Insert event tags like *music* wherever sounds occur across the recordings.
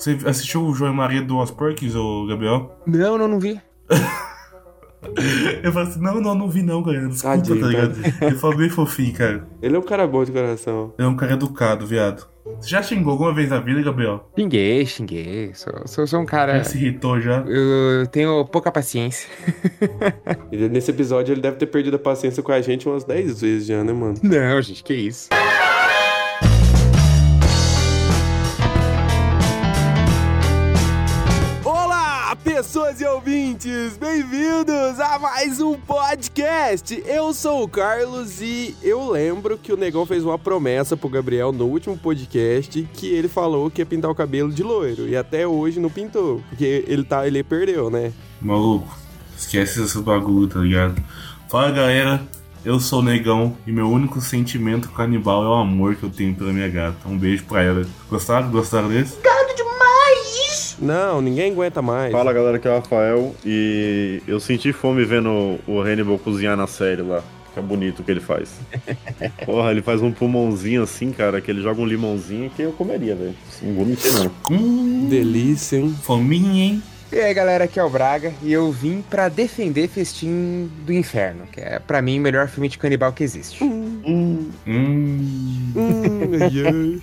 Você assistiu o João e Maria do Os Perkins, ô Gabriel? Não, não, não vi. *laughs* Eu falei assim, não, não, não vi não, cara. Desculpa, Tadinho, tá ligado? Ele falou bem fofinho, cara. Ele é um cara bom de coração. Ele é um cara educado, viado. Você já xingou alguma vez na vida, Gabriel? Xinguei, xinguei. Sou, sou, sou um cara. Já se irritou já? Eu tenho pouca paciência. *laughs* Nesse episódio ele deve ter perdido a paciência com a gente umas 10 vezes já, né, mano? Não, gente, que isso. Pessoas e ouvintes! Bem-vindos a mais um podcast! Eu sou o Carlos e eu lembro que o Negão fez uma promessa pro Gabriel no último podcast que ele falou que ia pintar o cabelo de loiro e até hoje não pintou, porque ele tá, ele perdeu, né? Maluco, esquece esse bagulho, tá ligado? Fala galera, eu sou o Negão e meu único sentimento canibal é o amor que eu tenho pela minha gata. Um beijo pra ela. Gostaram? Gostaram desse? Não, ninguém aguenta mais. Fala galera, aqui é o Rafael e eu senti fome vendo o Hannibal cozinhar na série lá. Fica bonito o que ele faz. *laughs* Porra, ele faz um pulmãozinho assim, cara, que ele joga um limãozinho que eu comeria, velho. Não vou mentir, não. Hum, Delícia, hein? fominha, hein? E aí, galera, aqui é o Braga e eu vim pra defender Festim do Inferno, que é pra mim o melhor filme de canibal que existe. Hum, Hum, *laughs* ai, ai.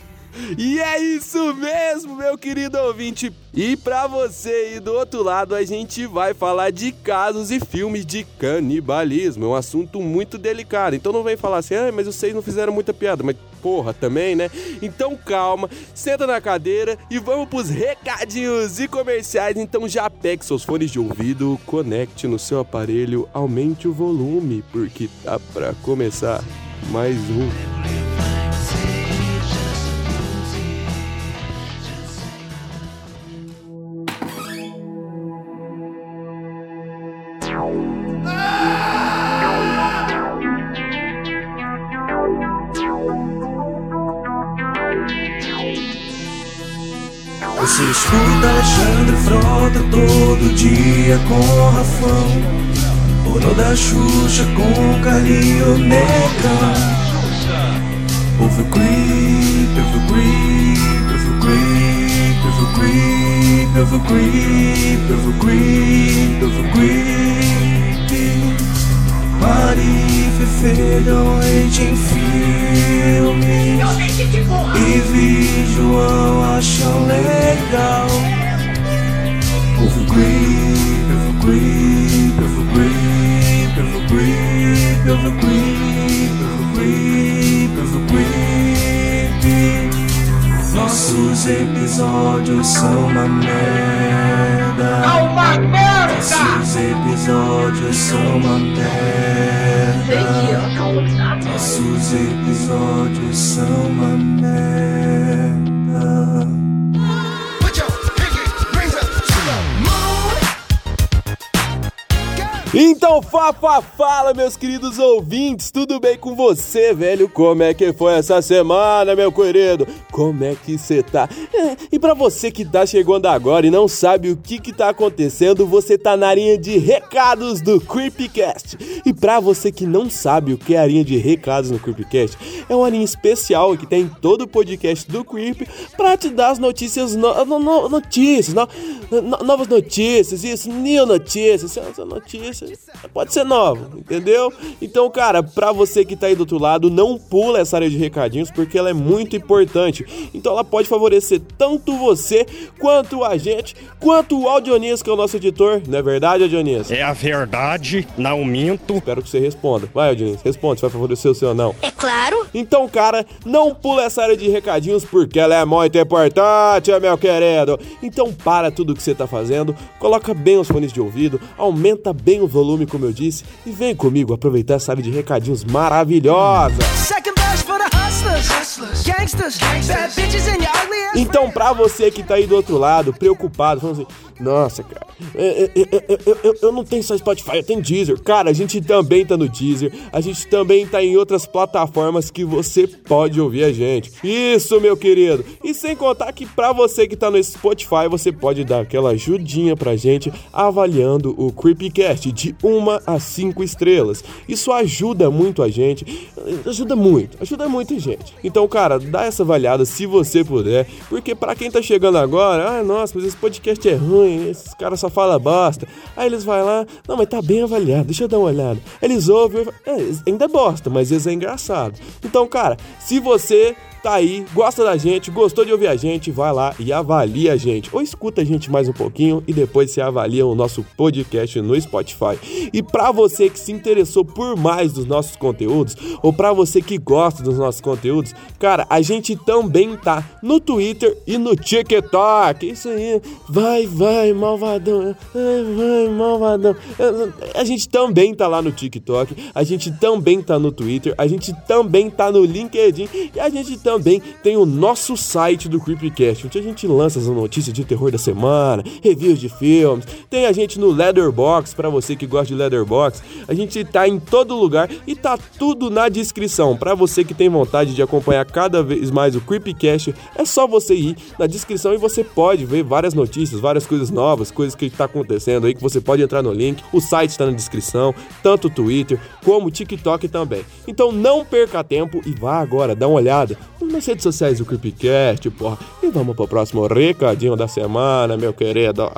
E é isso mesmo, meu querido ouvinte. E pra você aí do outro lado, a gente vai falar de casos e filmes de canibalismo. É um assunto muito delicado. Então não vem falar assim, ah, mas vocês não fizeram muita piada. Mas porra, também, né? Então calma, senta na cadeira e vamos pros recadinhos e comerciais. Então já pegue seus fones de ouvido, conecte no seu aparelho, aumente o volume, porque tá pra começar mais um. Você escuta Alexandre Frota todo dia com Rafão. Pornô da Xuxa com Carinho Neca Ouve o creep, ouve o creep, ouve o creep, ouve o creep, ouve o creep, ouve o creep, ouve o creep Mari Fefe doente em filme. E vi João acham legal. Ouve o creep, ouve o creep, ouve o creep, ouve o creep, ouve o creep, ouve o creep, ouve o creep. Nossos episódios são uma merda. Nossos episódios são uma merda. Nossos episódios são uma merda. Então, Fafa, fala, meus queridos ouvintes, tudo bem com você, velho? Como é que foi essa semana, meu querido? Como é que você tá? É, e pra você que tá chegando agora e não sabe o que que tá acontecendo, você tá na linha de recados do Creepcast. E pra você que não sabe o que é a linha de recados no Creepcast, é uma linha especial que tem todo o podcast do Creep pra te dar as notícias, no, no- no- notícias, no- no- novas notícias, isso, new notícias, essa notícia pode ser nova, entendeu? Então, cara, pra você que tá aí do outro lado, não pula essa área de recadinhos porque ela é muito importante. Então ela pode favorecer tanto você, quanto a gente, quanto o Audionias, que é o nosso editor, não é verdade, Audionias? É a verdade, não minto. Espero que você responda. Vai, Audionias, responde se vai favorecer o seu ou não. É claro. Então, cara, não pula essa área de recadinhos porque ela é muito importante, meu querido. Então, para tudo que você tá fazendo, coloca bem os fones de ouvido, aumenta bem o volume, como eu disse, e vem comigo aproveitar essa área de recadinhos maravilhosa. Second best for the hustlers, Então, pra você que tá aí do outro lado, preocupado, falando assim: Nossa, cara. Eu, eu, eu, eu, não tenho só Spotify, eu tenho Deezer. Cara, a gente também tá no Deezer. A gente também tá em outras plataformas que você pode ouvir a gente. Isso, meu querido. E sem contar que pra você que tá no Spotify, você pode dar aquela ajudinha pra gente avaliando o Creepycast de 1 a 5 estrelas. Isso ajuda muito a gente. Ajuda muito, ajuda muito, gente. Então, cara, dá essa avaliada se você puder. Porque pra quem tá chegando agora, ah, nossa, mas esse podcast é ruim, esses caras só falam bosta. Aí eles vão lá, não, mas tá bem avaliado, deixa eu dar uma olhada. Eles ouvem, é, ainda é bosta, mas eles é engraçado. Então, cara, se você tá aí, gosta da gente, gostou de ouvir a gente, vai lá e avalia a gente. Ou escuta a gente mais um pouquinho e depois você avalia o nosso podcast no Spotify. E para você que se interessou por mais dos nossos conteúdos, ou para você que gosta dos nossos conteúdos, cara, a gente também tá no Twitter e no TikTok. Isso aí, vai, vai, malvadão, vai, malvadão. A gente também tá lá no TikTok, a gente também tá no Twitter, a gente também tá no LinkedIn e a gente também tem o nosso site do Creepycast, onde a gente lança as notícias de terror da semana, reviews de filmes. Tem a gente no Leatherbox, para você que gosta de Leatherbox. A gente tá em todo lugar e tá tudo na descrição. Para você que tem vontade de acompanhar cada vez mais o Creepycast, é só você ir na descrição e você pode ver várias notícias, várias coisas novas, coisas que tá acontecendo aí que você pode entrar no link. O site está na descrição, tanto o Twitter como o TikTok também. Então não perca tempo e vá agora dar uma olhada nas redes sociais do Creepcast, porra. E vamos pro próximo recadinho da semana, meu querido.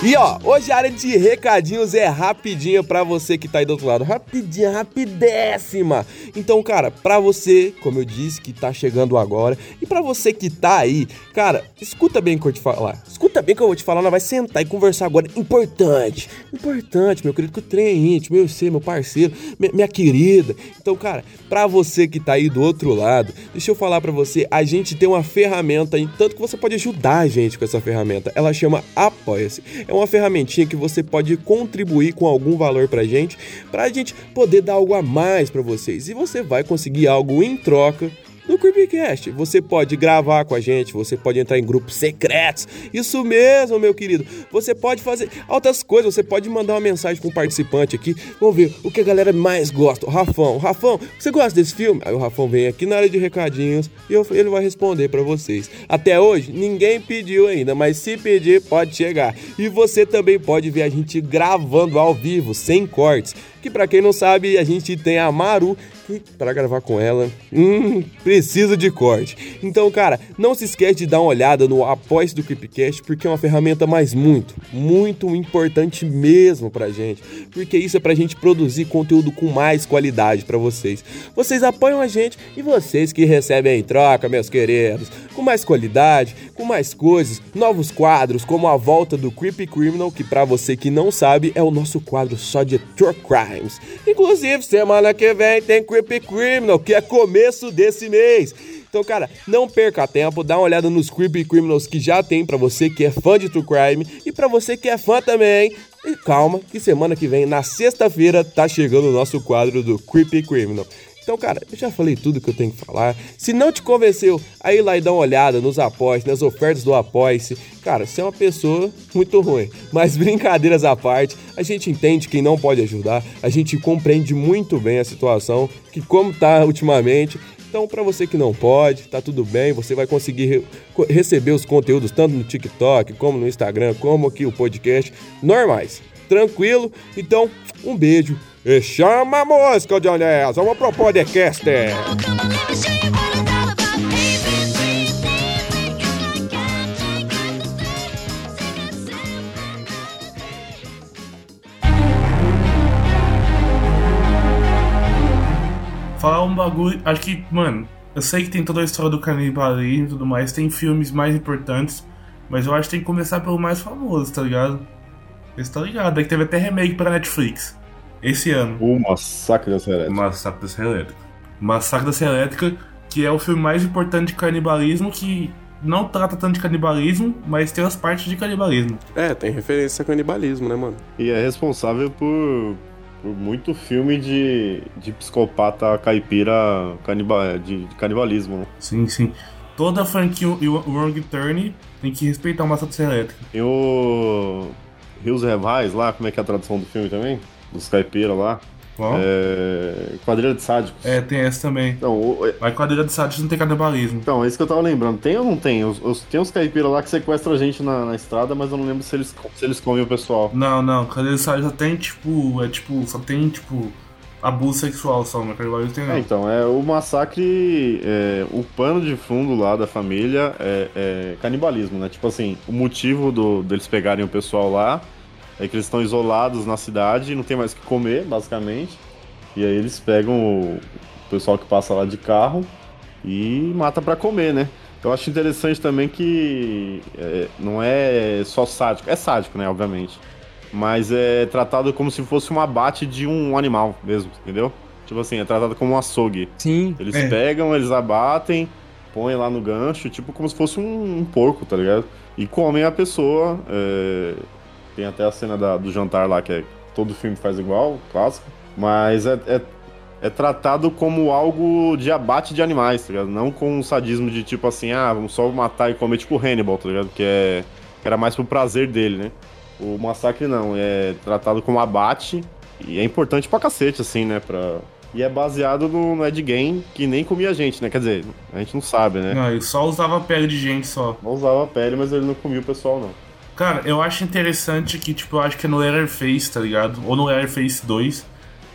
E ó, hoje a área de recadinhos é rapidinha para você que tá aí do outro lado. Rapidinha, rapidéssima. Então, cara, pra você, como eu disse, que tá chegando agora, e para você que tá aí, cara, escuta bem o que eu te falar. Escuta bem o que eu vou te falar, nós vai sentar e conversar agora. Importante, importante, meu querido, que o trem é íntimo, eu sei, meu parceiro, minha, querida. Então, cara, pra você que tá aí do outro lado, deixa eu falar para você, a gente tem uma ferramenta tanto que você pode ajudar a gente com essa ferramenta. Ela chama Apoia-se. É uma ferramentinha que você pode contribuir com algum valor pra gente, pra gente poder dar algo a mais para vocês. E você vai conseguir algo em troca no Creepycast. Você pode gravar com a gente, você pode entrar em grupos secretos. Isso mesmo, meu querido. Você pode fazer outras coisas, você pode mandar uma mensagem para um participante aqui. Vamos ver o que a galera mais gosta. O Rafão, Rafão, você gosta desse filme? Aí o Rafão vem aqui na área de recadinhos e eu, ele vai responder para vocês. Até hoje, ninguém pediu ainda, mas se pedir, pode chegar. E você também pode ver a gente gravando ao vivo, sem cortes que para quem não sabe, a gente tem a Maru que para gravar com ela, hum, precisa de corte. Então, cara, não se esquece de dar uma olhada no Apoia do Creepcast, porque é uma ferramenta mais muito, muito importante mesmo pra gente, porque isso é pra gente produzir conteúdo com mais qualidade para vocês. Vocês apoiam a gente e vocês que recebem em troca, meus queridos, com mais qualidade, com mais coisas, novos quadros, como a volta do Creepy Criminal, que para você que não sabe, é o nosso quadro só de True Crimes. Inclusive, semana que vem tem Creepy Criminal, que é começo desse mês. Então, cara, não perca tempo, dá uma olhada nos Creepy Criminals que já tem para você que é fã de True Crime e para você que é fã também. E calma, que semana que vem, na sexta-feira, tá chegando o nosso quadro do Creepy Criminal. Então, cara, eu já falei tudo que eu tenho que falar. Se não te convenceu, aí lá e dá uma olhada nos apoies, nas ofertas do apoia-se. Cara, você é uma pessoa muito ruim. Mas *laughs* brincadeiras à parte, a gente entende quem não pode ajudar, a gente compreende muito bem a situação, que como tá ultimamente, então, para você que não pode, tá tudo bem, você vai conseguir re receber os conteúdos tanto no TikTok, como no Instagram, como aqui o podcast, normais. Tranquilo? Então, um beijo e chama a música, Johnny Vamos pro podcast. Falar um bagulho. Acho que, mano, eu sei que tem toda a história do canibalismo e tudo mais, tem filmes mais importantes, mas eu acho que tem que começar pelo mais famoso, tá ligado? Você tá ligado? É que teve até remake pra Netflix. Esse ano. O Massacre da Serra O Elétrica. Massacre da Serra Elétrica. Massacre da Serra Elétrica, que é o filme mais importante de canibalismo, que não trata tanto de canibalismo, mas tem as partes de canibalismo. É, tem referência a canibalismo, né, mano? E é responsável por por muito filme de, de psicopata caipira caniba, de, de canibalismo. né? Sim, sim. Toda franquia e o Wrong Turn tem que respeitar uma motocicleta elétrica. Tem o Rios Revais lá, como é que é a tradução do filme também? Dos caipiras lá. É... Quadrilha de sádicos. É, tem essa também. Então, o- Mas quadrilha de sádios não tem canibalismo. Então, é isso que eu tava lembrando. Tem ou não tem? Os, os- tem uns caipiras lá que sequestram a gente na, na estrada, mas eu não lembro se eles, se eles comem o pessoal. Não, não, quadrilha de sádios só tem, tipo, é tipo, só tem, tipo, abuso sexual só, mas canibalismo tem É, não. então, é o massacre, é, o pano de fundo lá da família é, é canibalismo, né? Tipo assim, o motivo do, deles pegarem o pessoal lá é que eles estão isolados na cidade, não tem mais o que comer, basicamente. E aí eles pegam o, pessoal que passa lá de carro e mata pra comer, né? Eu acho interessante também que é, não é só sádico, é sádico, né, obviamente. Mas é tratado como se fosse um abate de um animal mesmo, entendeu? Tipo assim, é tratado como um açougue. Sim. Eles É. pegam, eles abatem, põem lá no gancho, tipo como se fosse um, um porco, tá ligado? E comem a pessoa. é, Tem até a cena da- do jantar lá, que é todo filme faz igual, clássico. Mas é, é, é tratado como algo de abate de animais, tá ligado? Não com um sadismo de tipo assim, ah, vamos só matar e comer, tipo Hannibal, tá ligado? Que, é, que era mais pro prazer dele, né? O massacre não, é tratado como abate e é importante pra cacete, assim, né? Pra... E é baseado no, no Ed Gein, que nem comia gente, né? Quer dizer, a gente não sabe, né? Não, ele só usava pele de gente só. Não usava pele, mas ele não comia o pessoal, não. Cara, eu acho interessante que, tipo, eu acho que é no Letterface, tá ligado? Ou no Letterface 2,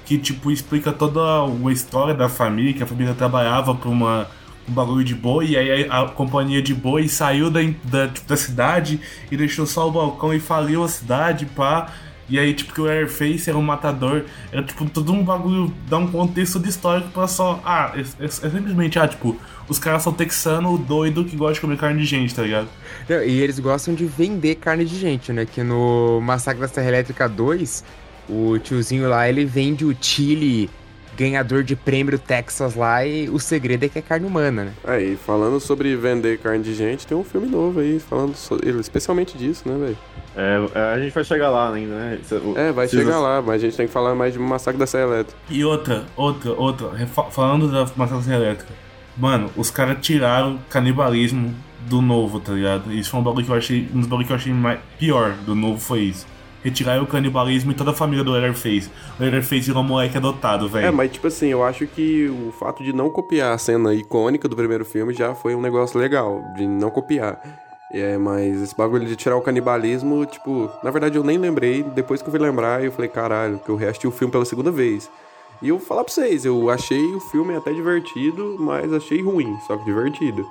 que, tipo, explica toda a história da família, que a família trabalhava pra uma, um bagulho de boi, e aí a, a companhia de boi saiu da, da, tipo, da cidade e deixou só o balcão e faliu a cidade, pá. E aí, tipo, que o Airface era um matador. Era, tipo, todo um bagulho, dá um contexto de histórico pra só. Ah, é, é- é simplesmente, ah, tipo, os caras são texano doido que gosta de comer carne de gente, tá ligado? Não, E eles gostam de vender carne de gente, né? Que no Massacre da Serra Elétrica 2, o tiozinho lá, ele vende o chile ganhador de prêmio Texas lá e o segredo é que é carne humana, né? Aí, falando sobre vender carne de gente, tem um filme novo aí, falando so- especialmente disso, né, velho? É, é, a gente vai chegar lá ainda, né? Cê- o- É, vai chegar lá, mas a gente tem que falar mais de Massacre da Serra Elétrica. E outra, outra, outra, falando da matança elétrica. Mano, os caras tiraram canibalismo do novo, tá ligado? Isso foi um bagulho que eu achei. Um dos bagulhos que eu achei mais, pior do novo foi isso. Retiraram o canibalismo e toda a família do Leatherface. O Leatherface virou um moleque adotado, velho. É, mas tipo assim, eu acho que o fato de não copiar a cena icônica do primeiro filme já foi um negócio legal, de não copiar. É, mas esse bagulho de tirar o canibalismo, tipo, na verdade eu nem lembrei, depois que eu fui lembrar, eu falei, caralho, que eu reassisti o filme pela segunda vez. E eu vou falar pra vocês, eu achei o filme até divertido, mas achei ruim, só que divertido.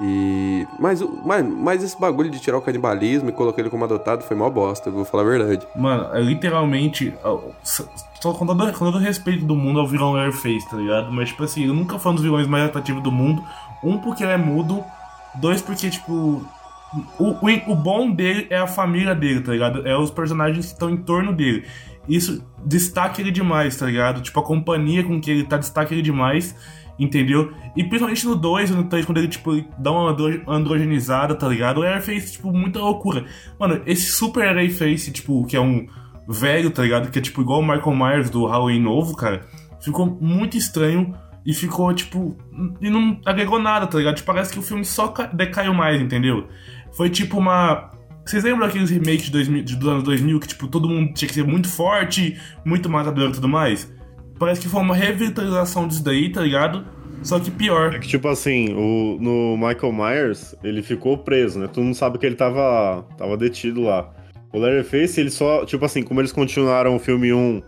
E. Mas, o- mas, esse bagulho de tirar o canibalismo e colocar ele como adotado foi mó bosta, vou falar a verdade. Mano, é literalmente. ó, s- Tô com todo, com todo respeito do mundo ao vilão Leatherface, tá ligado? Mas, tipo assim, eu nunca fui um dos vilões mais atrativos do mundo. Um, porque ele é mudo. Dois, porque, tipo. O, o, o bom dele é a família dele, tá ligado? É os personagens que estão em torno dele. Isso destaca ele demais, tá ligado? Tipo, a companhia com que ele tá destaca ele demais, entendeu? E principalmente no 2 e no 3, quando ele, tipo, dá uma andro- androgenizada, tá ligado? O Airface, tipo, muita loucura. Mano, esse super Airface, tipo, que é um velho, tá ligado? Que é, tipo, igual o Michael Myers do Halloween novo, cara. Ficou muito estranho e ficou, tipo... E não agregou nada, tá ligado? Tipo, parece que o filme só ca- decaiu mais, entendeu? Foi tipo uma... Vocês lembram daqueles remakes de 2000, de- dos anos 2000 que, tipo, todo mundo tinha que ser muito forte, muito matador e tudo mais? Parece que foi uma revitalização disso daí, tá ligado? Só que pior. É que, tipo assim, o, no Michael Myers, ele ficou preso, né? Todo mundo sabe que ele tava, tava detido lá. O Leatherface, ele só, tipo assim, como eles continuaram o filme 1,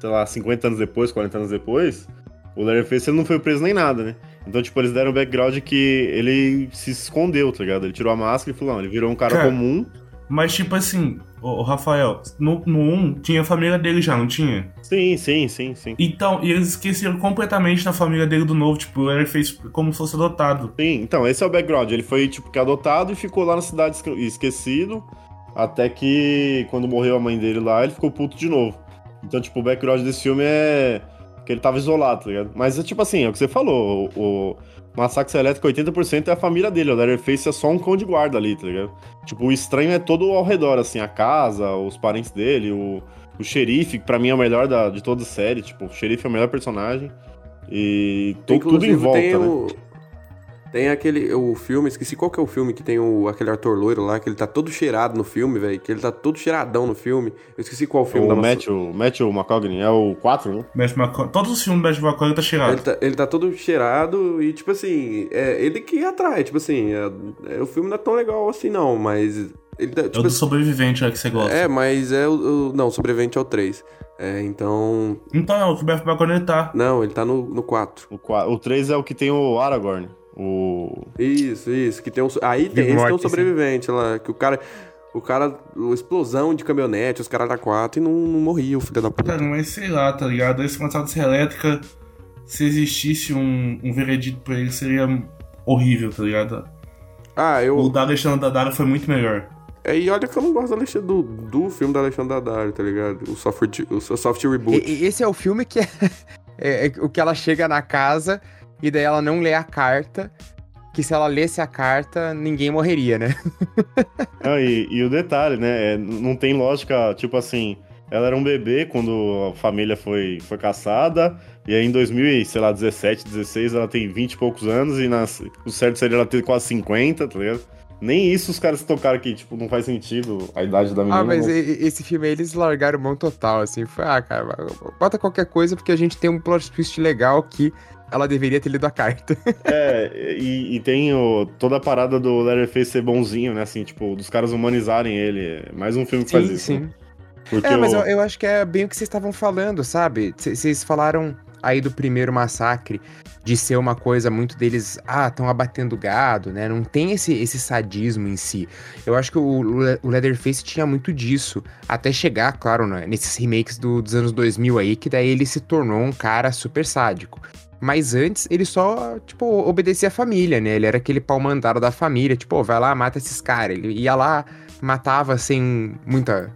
sei lá, 50 anos depois, 40 anos depois, o Leatherface ele não foi preso nem nada, né? Então, tipo, eles deram o background que ele se escondeu, tá ligado? Ele tirou a máscara e falou, não, ele virou um cara, Cara, comum. Mas, tipo assim, o, Rafael, no, no 1 tinha a família dele já, não tinha? Sim, sim, sim, sim. Então, e eles esqueceram completamente da família dele do novo, tipo, ele fez como se fosse adotado. Sim, então, esse é o background. Ele foi, tipo, que adotado e ficou lá na cidade esque- esquecido. Até que, quando morreu a mãe dele lá, ele ficou puto de novo. Então, tipo, o background desse filme é que ele tava isolado, tá ligado? Mas é tipo assim, é o que você falou. O Massacre Elétrico, 80% é a família dele. O Leatherface é só um cão de guarda ali, tá ligado? Tipo, o estranho é todo ao redor, assim, a casa, os parentes dele, o, O xerife, que pra mim é o melhor da, de toda a série. Tipo, o xerife é o melhor personagem. E to- tudo em volta, né? o. Tem aquele. O filme, esqueci qual que é o filme que tem o, aquele ator loiro lá, que ele tá todo cheirado no filme, velho. Que ele tá todo cheiradão no filme. Eu esqueci qual filme da O nossa- Matthew, Matthew McConaughey é o 4, né? Matthew McConaughey- Todos os filmes do Matthew McConaughey tá cheirado. Ele tá, ele tá todo cheirado e, tipo assim, é ele que atrai, tipo assim, é- é- o filme não é tão legal assim, não, mas. Ele tá, É o tipo do assim, sobrevivente, é que você gosta. é, mas é o. o- não, sobrevivente é o 3. É, então. Então não, o que o Matthew McConaughey tá. Não, ele tá no, no 4. O, 4. o 3 é o que tem o Aragorn. O. Isso, isso. Que tem um, aí tem, esse tem um sobrevivente lá, que o cara. O cara. Explosão de caminhonete, os caras da 4 e não, não morria, o filho da puta. Cara, mas sei lá, tá ligado? Esse Massacre Elétrica, se existisse um, um veredito pra ele, seria horrível, tá ligado? Ah, O eu. da Alexandre Daddario foi muito melhor. É, e olha que eu não gosto do, do, do filme da Alexandre Daddario, tá ligado? O soft, o soft reboot. E- e- esse é o filme que é, *laughs* é- é o que ela chega na casa e daí ela não lê a carta. Que se ela lesse a carta, ninguém morreria, né? *laughs* Ah, e, e o detalhe, né? é, não tem lógica, tipo assim. Ela era um bebê quando a família foi, foi caçada. E aí em 2017, 16, ela tem 20 e poucos anos. E nas, o certo seria ela ter quase 50, tá ligado? Nem isso os caras se tocaram que, tipo, não faz sentido a idade da menina. Ah, mas não- e- esse filme aí, eles largaram mão total, assim. Foi, ah, cara, bota qualquer coisa porque a gente tem um plot twist legal que ela deveria ter lido a carta. *laughs* É, e, e tem o- toda a parada do Leatherface ser bonzinho, né? Assim, tipo, dos caras humanizarem ele. É mais um filme que faz sim, isso. sim. né? Porque É, mas eu, eu acho que é bem o que vocês estavam falando, sabe? Vocês falaram aí do primeiro massacre de ser uma coisa muito deles, ah, estão abatendo gado, né? Não tem esse, esse sadismo em si. Eu acho que o, o Leatherface tinha muito disso, até chegar, claro, né, nesses remakes do- dos anos 2000 aí, que daí ele se tornou um cara super sádico. Mas antes, ele só, tipo, obedecia a família, né? Ele era aquele pau mandado da família, tipo, "Ô, vai lá, mata esses caras. Ele ia lá, matava sem muita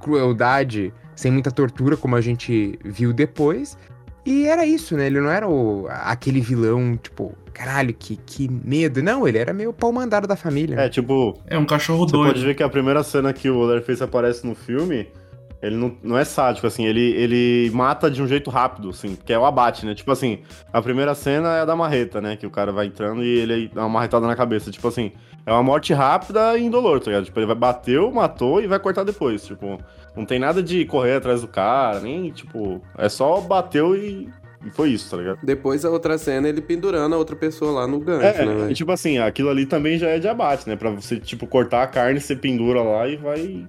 crueldade, sem muita tortura, como a gente viu depois. E era isso, né? Ele não era o, aquele vilão, tipo, caralho, que, que medo. Não, ele era meio pau mandado da família. né? É, tipo, É um cachorro Você doido. pode ver que a primeira cena que o Leatherface aparece no filme, ele não, não é sádico, assim, ele, ele mata de um jeito rápido, assim, que é o abate, né? Tipo assim, a primeira cena é a da marreta, né? Que o cara vai entrando e ele dá uma marretada na cabeça. Tipo assim, é uma morte rápida e indolor, tá ligado? Tipo, ele vai bateu, matou e vai cortar depois. Tipo, não tem nada de correr atrás do cara, nem, tipo, é só bateu e, e foi isso, tá ligado? Depois a outra cena ele pendurando a outra pessoa lá no gancho, É, né, e tipo assim, aquilo ali também já é de abate, né? Pra você, tipo, cortar a carne, você pendura lá e vai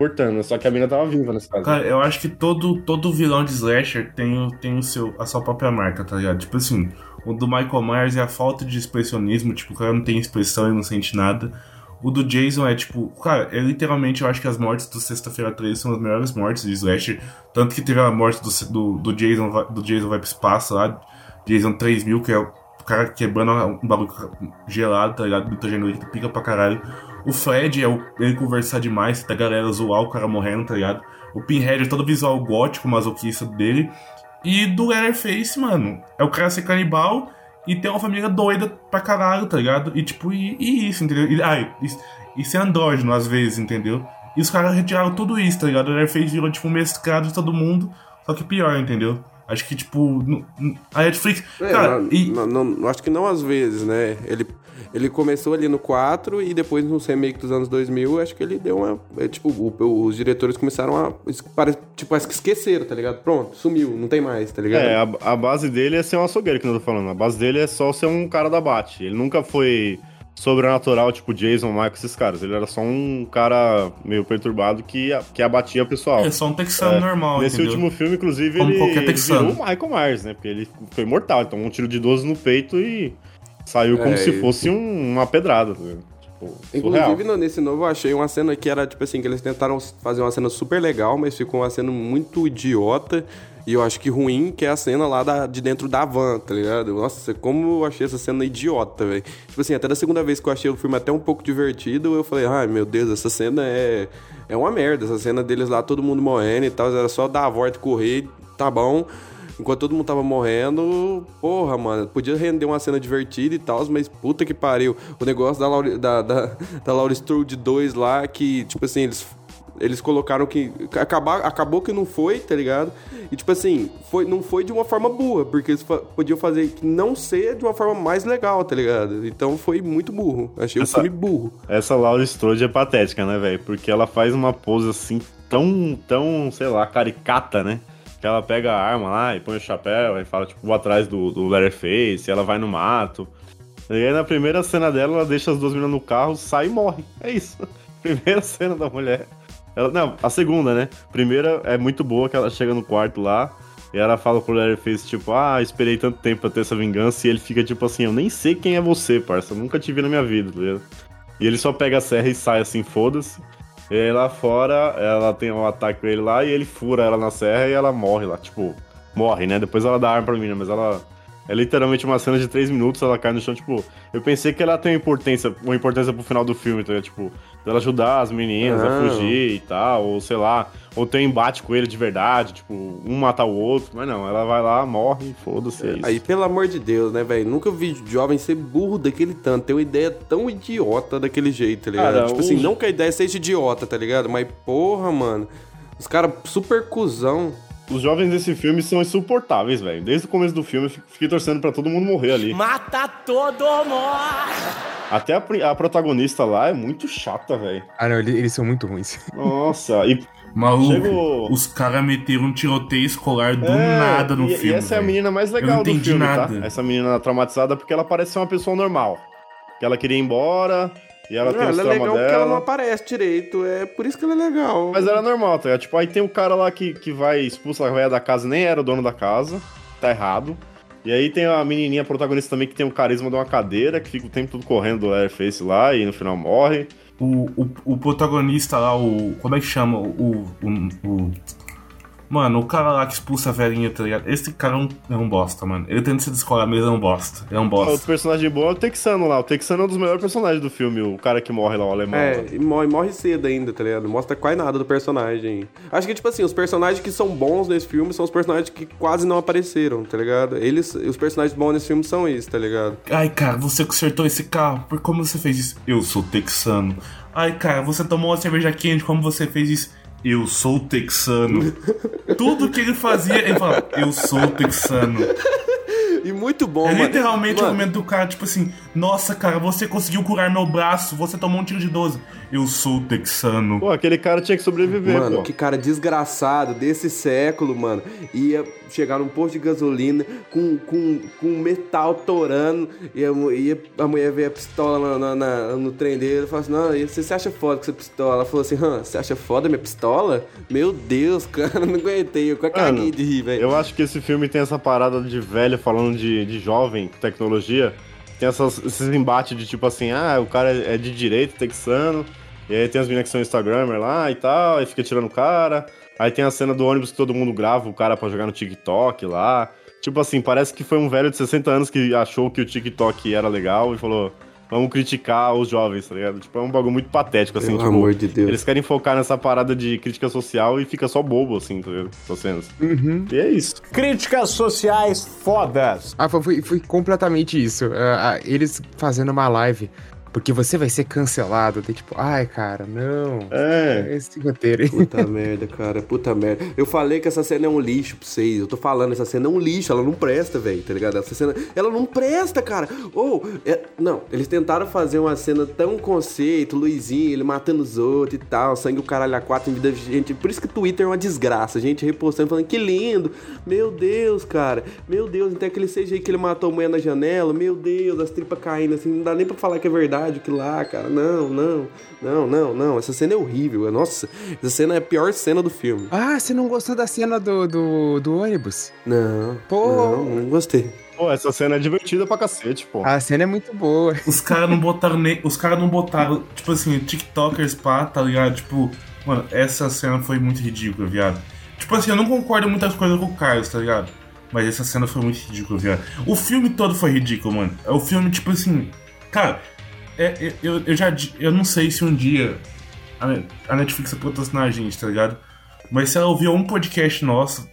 cortando. Só que a mina tava viva nesse caso. Cara, eu acho que todo, todo vilão de slasher tem, tem o seu, a sua própria marca, tá ligado? Tipo assim, o do Michael Myers é a falta de expressionismo, tipo, o cara não tem expressão e não sente nada. O do Jason é tipo, cara, é literalmente, eu acho que as mortes do Sexta-feira 13 são as melhores mortes de slasher. Tanto que teve a morte do, do, do Jason, do Jason vai pro espaço lá, Jason 3000, que é o cara quebrando um bagulho gelado, tá ligado? Que pica pra caralho. O Fred é o, ele conversar demais, da galera zoar o cara morrendo, tá ligado? O Pinhead é todo visual gótico, masoquista dele. E do Leatherface, mano, é o cara ser canibal e ter uma família doida pra caralho, tá ligado? E tipo, e, e isso, entendeu? E, ai, e, e ser andrógeno às vezes, entendeu? E os caras retiraram tudo isso, tá ligado? O Leatherface virou tipo um mestrado de todo mundo, só que pior, entendeu? Acho que, tipo, a Netflix. É, cara, não- e, não- não- acho que não às vezes, né? Ele, ele começou ali no 4 e depois no remake dos anos 2000, acho que ele deu uma... é, tipo, o- os diretores começaram a... es- pare- Tipo, parece que esqueceram, tá ligado? Pronto, sumiu, não tem mais, tá ligado? É, a, a base dele é ser um açougueiro, que eu tô falando. A base dele é só ser um cara da bate. Ele nunca foi sobrenatural, tipo Jason, Michael, esses caras. Ele era só um cara meio perturbado que, que abatia o pessoal. é só um texano normal, Nesse entendeu? último filme, inclusive, Como ele, qualquer ele virou o Michael Myers, né? Porque ele foi mortal. Então, um tiro de 12 no peito e saiu como É, se fosse um- uma pedrada. tá? Tipo. Inclusive, no- nesse novo, eu achei uma cena que era, tipo assim, que eles tentaram fazer uma cena super legal, mas ficou uma cena muito idiota. E eu acho que ruim, que é a cena lá da- de dentro da van, tá ligado? Nossa, como eu achei essa cena idiota, velho. Tipo assim, até da segunda vez que eu achei o filme até um pouco divertido, eu falei, ai meu Deus, essa cena é, é uma merda. Essa cena deles lá, todo mundo morrendo e tal, era só dar a volta e correr, tá bom. Enquanto todo mundo tava morrendo, porra, mano, podia render uma cena divertida e tal, mas puta que pariu. O negócio da Laura, da, da, da Laura Strode 2 lá, que, tipo assim, eles Eles colocaram que. Acabar, acabou que não foi, tá ligado? E tipo assim, foi, não foi de uma forma burra, porque eles fa podiam fazer que não ser de uma forma mais legal, tá ligado? Então foi muito burro. Achei Essa- o filme burro. Essa Laura Strode é patética, né, velho? Porque ela faz uma pose assim tão, tão, sei lá, caricata, né? Que ela pega a arma lá e põe o chapéu e fala, tipo, atrás do, do Leatherface, ela vai no mato. E aí na primeira cena dela, ela deixa as duas meninas no carro, sai e morre. *laughs* É isso. *laughs* Primeira cena da mulher. Ela, não, a segunda, né? Primeira é muito boa que ela chega no quarto lá e ela fala pro Leatherface, tipo, ah, esperei tanto tempo pra ter essa vingança. E ele fica tipo assim, eu nem sei quem é você, parça. Nunca te vi na minha vida, tá? E ele só pega a serra e sai assim, foda-se. E aí lá fora, ela tem um ataque com ele lá e ele fura ela na serra e ela morre lá. Tipo, morre, né? Depois ela dá arma pra menina, mas ela. É literalmente uma cena de três minutos, ela cai no chão, tipo. Eu pensei que ela tem uma importância, uma importância pro final do filme, tá? Tipo, dela ajudar as meninas a Não. fugir e tal, ou sei lá, ou ter um embate com ele de verdade, tipo, um matar o outro, mas não, ela vai lá, morre, foda-se, é. Aí, pelo amor de Deus, né, velho? Nunca vi jovem ser burro daquele tanto, ter uma ideia tão idiota daquele jeito, tá ligado? Cara, tipo o- assim, não que a ideia seja idiota, tá ligado? Mas, porra, mano. Os caras super cuzão. Os jovens desse filme são insuportáveis, velho. Desde o começo do filme, eu fiquei torcendo pra todo mundo morrer ali. Mata todo mundo! Até a, a protagonista lá é muito chata, velho. Ah, não, eles, eles são muito ruins. *laughs* Nossa, e Maluco, Chegou- os caras meteram um tiroteio escolar do É, nada no e, filme. E essa é a menina mais legal não do filme, nada. tá? Essa menina traumatizada porque ela parece ser uma pessoa normal. Que ela queria ir embora e ela Não, tem os ela é legal porque ela não dela. aparece direito. É por isso que ela é legal. Mas ela é normal, tá? ligado? Tipo, aí tem um cara lá que, que vai expulsar a velha da casa, nem era o dono da casa. Tá errado. E aí tem a menininha protagonista também que tem o carisma de uma cadeira, que fica o tempo todo correndo do Airface lá e no final morre. O, o, o protagonista lá, o. Como é que chama? O. o, o- mano, o cara lá que expulsa a velhinha, tá ligado? Esse cara é um, é um bosta, mano. Ele tenta se descolar, mas ele é um bosta. É um Outro bosta. personagem bom é o Texano lá. O Texano é um dos melhores personagens do filme, o cara que morre lá, o alemão. É, e morre, morre cedo ainda, tá ligado? Mostra quase nada do personagem. Acho que, tipo assim, os personagens que são bons nesse filme são os personagens que quase não apareceram, tá ligado? Eles, os personagens bons nesse filme são esses, tá ligado? Ai, cara, você consertou esse carro. Por como você fez isso? Eu sou texano. Ai, cara, você tomou uma cerveja quente. Como você fez isso? Eu sou texano. Tudo que ele fazia, ele falava, eu sou texano. E muito bom, É mano. literalmente o Mano, momento do cara, tipo assim, nossa, cara, você conseguiu curar meu braço, você tomou um tiro de 12. Eu sou texano. Pô, aquele cara tinha que sobreviver, Mano, pô. que cara desgraçado desse século, mano. Ia chegar num posto de gasolina com, com, com metal torando. E a, e a mulher veio a pistola na- na- na- no trem dele. Falou assim: Não, e você, você acha foda com essa pistola? Ela falou assim: Hã, você acha foda minha pistola? Meu Deus, *laughs* cara, não aguentei. Eu quase caguei de rir, velho. Eu acho que esse filme tem essa parada de velho falando de, de jovem, tecnologia. Tem essas, esses embates de tipo assim, ah, o cara é de direito, texano. E aí tem as meninas que são Instagrammer lá e tal, aí fica tirando o cara. Aí tem a cena do ônibus que todo mundo grava o cara pra jogar no TikTok lá. Tipo assim, parece que foi um velho de 60 anos que achou que o TikTok era legal e falou, vamos criticar os jovens, tá ligado? Tipo, é um bagulho muito patético, assim, Pelo tipo, amor de Deus. eles querem focar nessa parada de crítica social e fica só bobo, assim, tá ligado? Essas cenas. Uhum. E é isso. Críticas sociais fodas. Ah, foi, foi, completamente isso. Ah, ah, eles fazendo uma live. Porque você vai ser cancelado. Tem tipo, ai, cara, não. É. Esse roteiro. Puta *laughs* merda, cara, puta merda. Eu falei que essa cena é um lixo pra vocês. Eu tô falando, essa cena é um lixo, ela não presta, velho, tá ligado? Essa cena, ela não presta, cara. Ou, é- não, eles tentaram fazer uma cena tão conceito, Luizinho, ele matando os outros e tal, sangue o caralho a quatro em vida de gente. Por isso que Twitter é uma desgraça, gente repostando, falando que lindo. Meu Deus, cara, meu Deus, até aquele seja aí que ele matou a mulher na janela, meu Deus, as tripas caindo assim, não dá nem pra falar que é verdade aquilo lá, cara. Não, não, não, não, não. Essa cena é horrível. Nossa, essa cena é a pior cena do filme. Ah, você não gostou da cena do, do, do ônibus? Não, Pô. não, não gostei. Pô, essa cena é divertida pra cacete, pô. A cena é muito boa. Os caras não botaram nem. Os caras não botaram, tipo assim, TikTokers pá, tá ligado? Tipo, mano, essa cena foi muito ridícula, viado. Tipo assim, eu não concordo em muitas coisas com o Carlos, tá ligado? Mas essa cena foi muito ridícula, viado. O filme todo foi ridículo, mano. É o filme, tipo assim. Cara, é, é- eu, eu já. Eu não sei se um dia a, Netflix vai patrocinar a gente, tá ligado? Mas se ela ouvir um podcast nosso,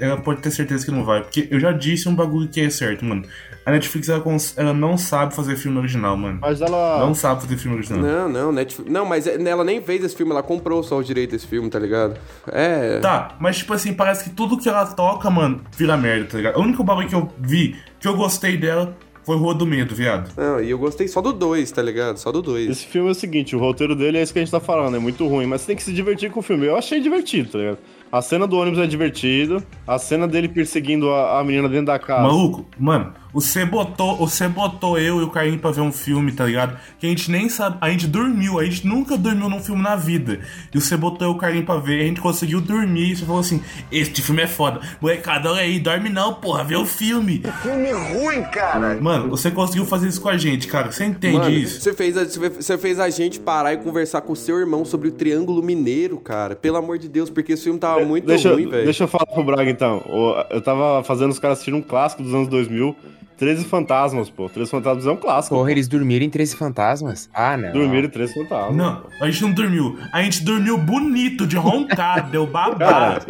ela pode ter certeza que não vai. Porque eu já disse um bagulho que é certo, mano. A Netflix, ela, cons- ela não sabe fazer filme original, mano. Mas ela. Não sabe fazer filme original. Não, não, Netflix. Não, mas ela nem fez esse filme, ela comprou só o direito desse filme, tá ligado? É. Tá, mas tipo assim, parece que tudo que ela toca, mano, vira merda, tá ligado? O único bagulho que eu vi, que eu gostei dela, foi Rua do Medo, viado. Não, e eu gostei só do 2, tá ligado? Só do 2. Esse filme é o seguinte, o roteiro dele é isso que a gente tá falando, é muito ruim, mas você tem que se divertir com o filme. Eu achei divertido, tá ligado? A cena do ônibus é divertido, a cena dele perseguindo a, a menina dentro da casa. Maluco, mano, você botou, você botou eu e o Caim pra ver um filme, tá ligado? Que a gente nem sabe, a gente dormiu, a gente nunca dormiu num filme na vida. E você botou eu e o Caim pra ver, a gente conseguiu dormir, e você falou assim, este filme é foda. Molecada, olha aí, dorme não, porra, vê o filme. Filme ruim, cara. Mano, você conseguiu fazer isso com a gente, cara, você entende Mano, isso? você fez, a, você fez a gente parar e conversar com o seu irmão sobre o Triângulo Mineiro, cara. Pelo amor de Deus, porque esse filme tava muito deixa, ruim, velho. deixa eu falar pro Braga então. Eu tava fazendo os caras assistirem um clássico dos anos 2000, 13 Fantasmas, pô. 13 Fantasmas é um clássico. Porra, pô. eles dormiram em 13 fantasmas? Ah, não. Dormiram em 13 Fantasmas. Não, a gente não dormiu. A gente dormiu bonito, de roncar, deu babado.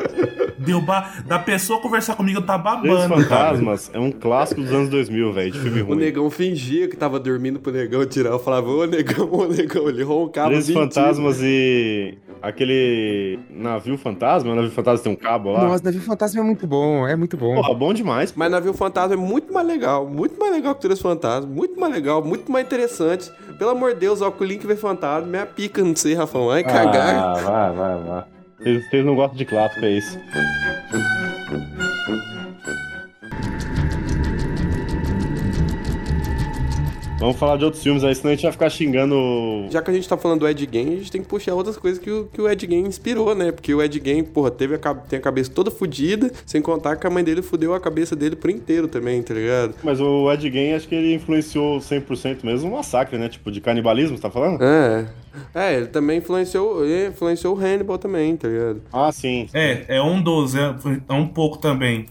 Deu ba... Da pessoa conversar comigo, eu tá 13 babando, cara. Fantasmas é um clássico dos anos 2000, velho, de filme O ruim. negão fingia que tava dormindo pro negão tirar. Eu falava, ô negão, ô negão. Ele roncava 13 mentindo. Fantasmas e aquele navio fantasma, o navio fantasma tem um cabo lá. Nossa, Navio Fantasma é muito bom, é muito bom. Porra, bom demais. Mas Navio Fantasma é muito mais legal, muito mais legal que Três Fantasmas, muito mais legal, muito mais interessante. Pelo amor de Deus, ó, que o Link vê fantasma, minha pica, não sei, Rafão, vai cagar. Ah, vai, vai, vai. Vocês não gostam de clássico, é isso. Vamos falar de outros filmes aí, senão a gente vai ficar xingando. Já que a gente tá falando do Ed Gein, a gente tem que puxar outras coisas que o, que o Ed Gein inspirou, né? Porque o Ed Gein, porra, teve a, tem a cabeça toda fodida, sem contar que a mãe dele fudeu a cabeça dele por inteiro também, tá ligado? Mas o Ed Gein, acho que ele influenciou 100% mesmo um massacre, né? Tipo, de canibalismo, você tá falando? É. É, ele também influenciou, ele influenciou o Hannibal também, tá ligado? Ah, sim. É, é um dos, é, é um pouco também.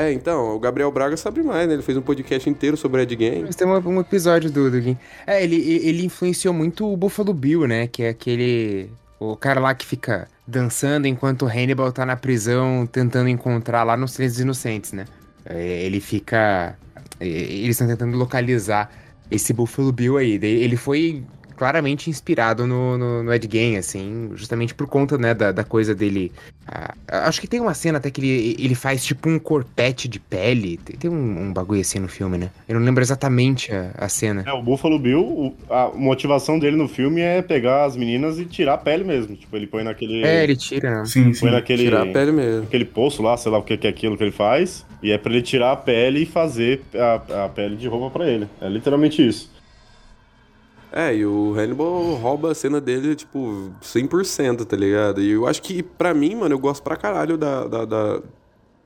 É, então, o Gabriel Braga sabe mais, né? Ele fez um podcast inteiro sobre Ed Gein. Mas tem um, episódio do, do Gin. É, ele, ele influenciou muito o Buffalo Bill, né? Que é aquele. O cara lá que fica dançando enquanto o Hannibal tá na prisão tentando encontrar lá nos Três Inocentes, né? É, Ele fica. Eles estão tentando localizar esse Buffalo Bill aí. Ele foi claramente inspirado no, no, no Ed Gein, assim, justamente por conta, né, da, da coisa dele. ah, acho que tem uma cena até que ele, ele faz tipo um corpete de pele. Tem, tem um, um bagulho assim no filme, né? Eu não lembro exatamente a, a cena. É, o Buffalo Bill, o- a motivação dele no filme é pegar as meninas e tirar a pele mesmo. Tipo, ele põe naquele. É, ele tira, né? Sim, sim. põe naquele. Tirar a pele mesmo. aquele poço lá, sei lá o que que é aquilo que ele faz, e é pra ele tirar a pele e fazer a, a pele de roupa pra ele. É literalmente isso. É, e o Hannibal rouba a cena dele, tipo, 100%, tá ligado? E eu acho que, pra mim, mano, eu gosto pra caralho da, da, da,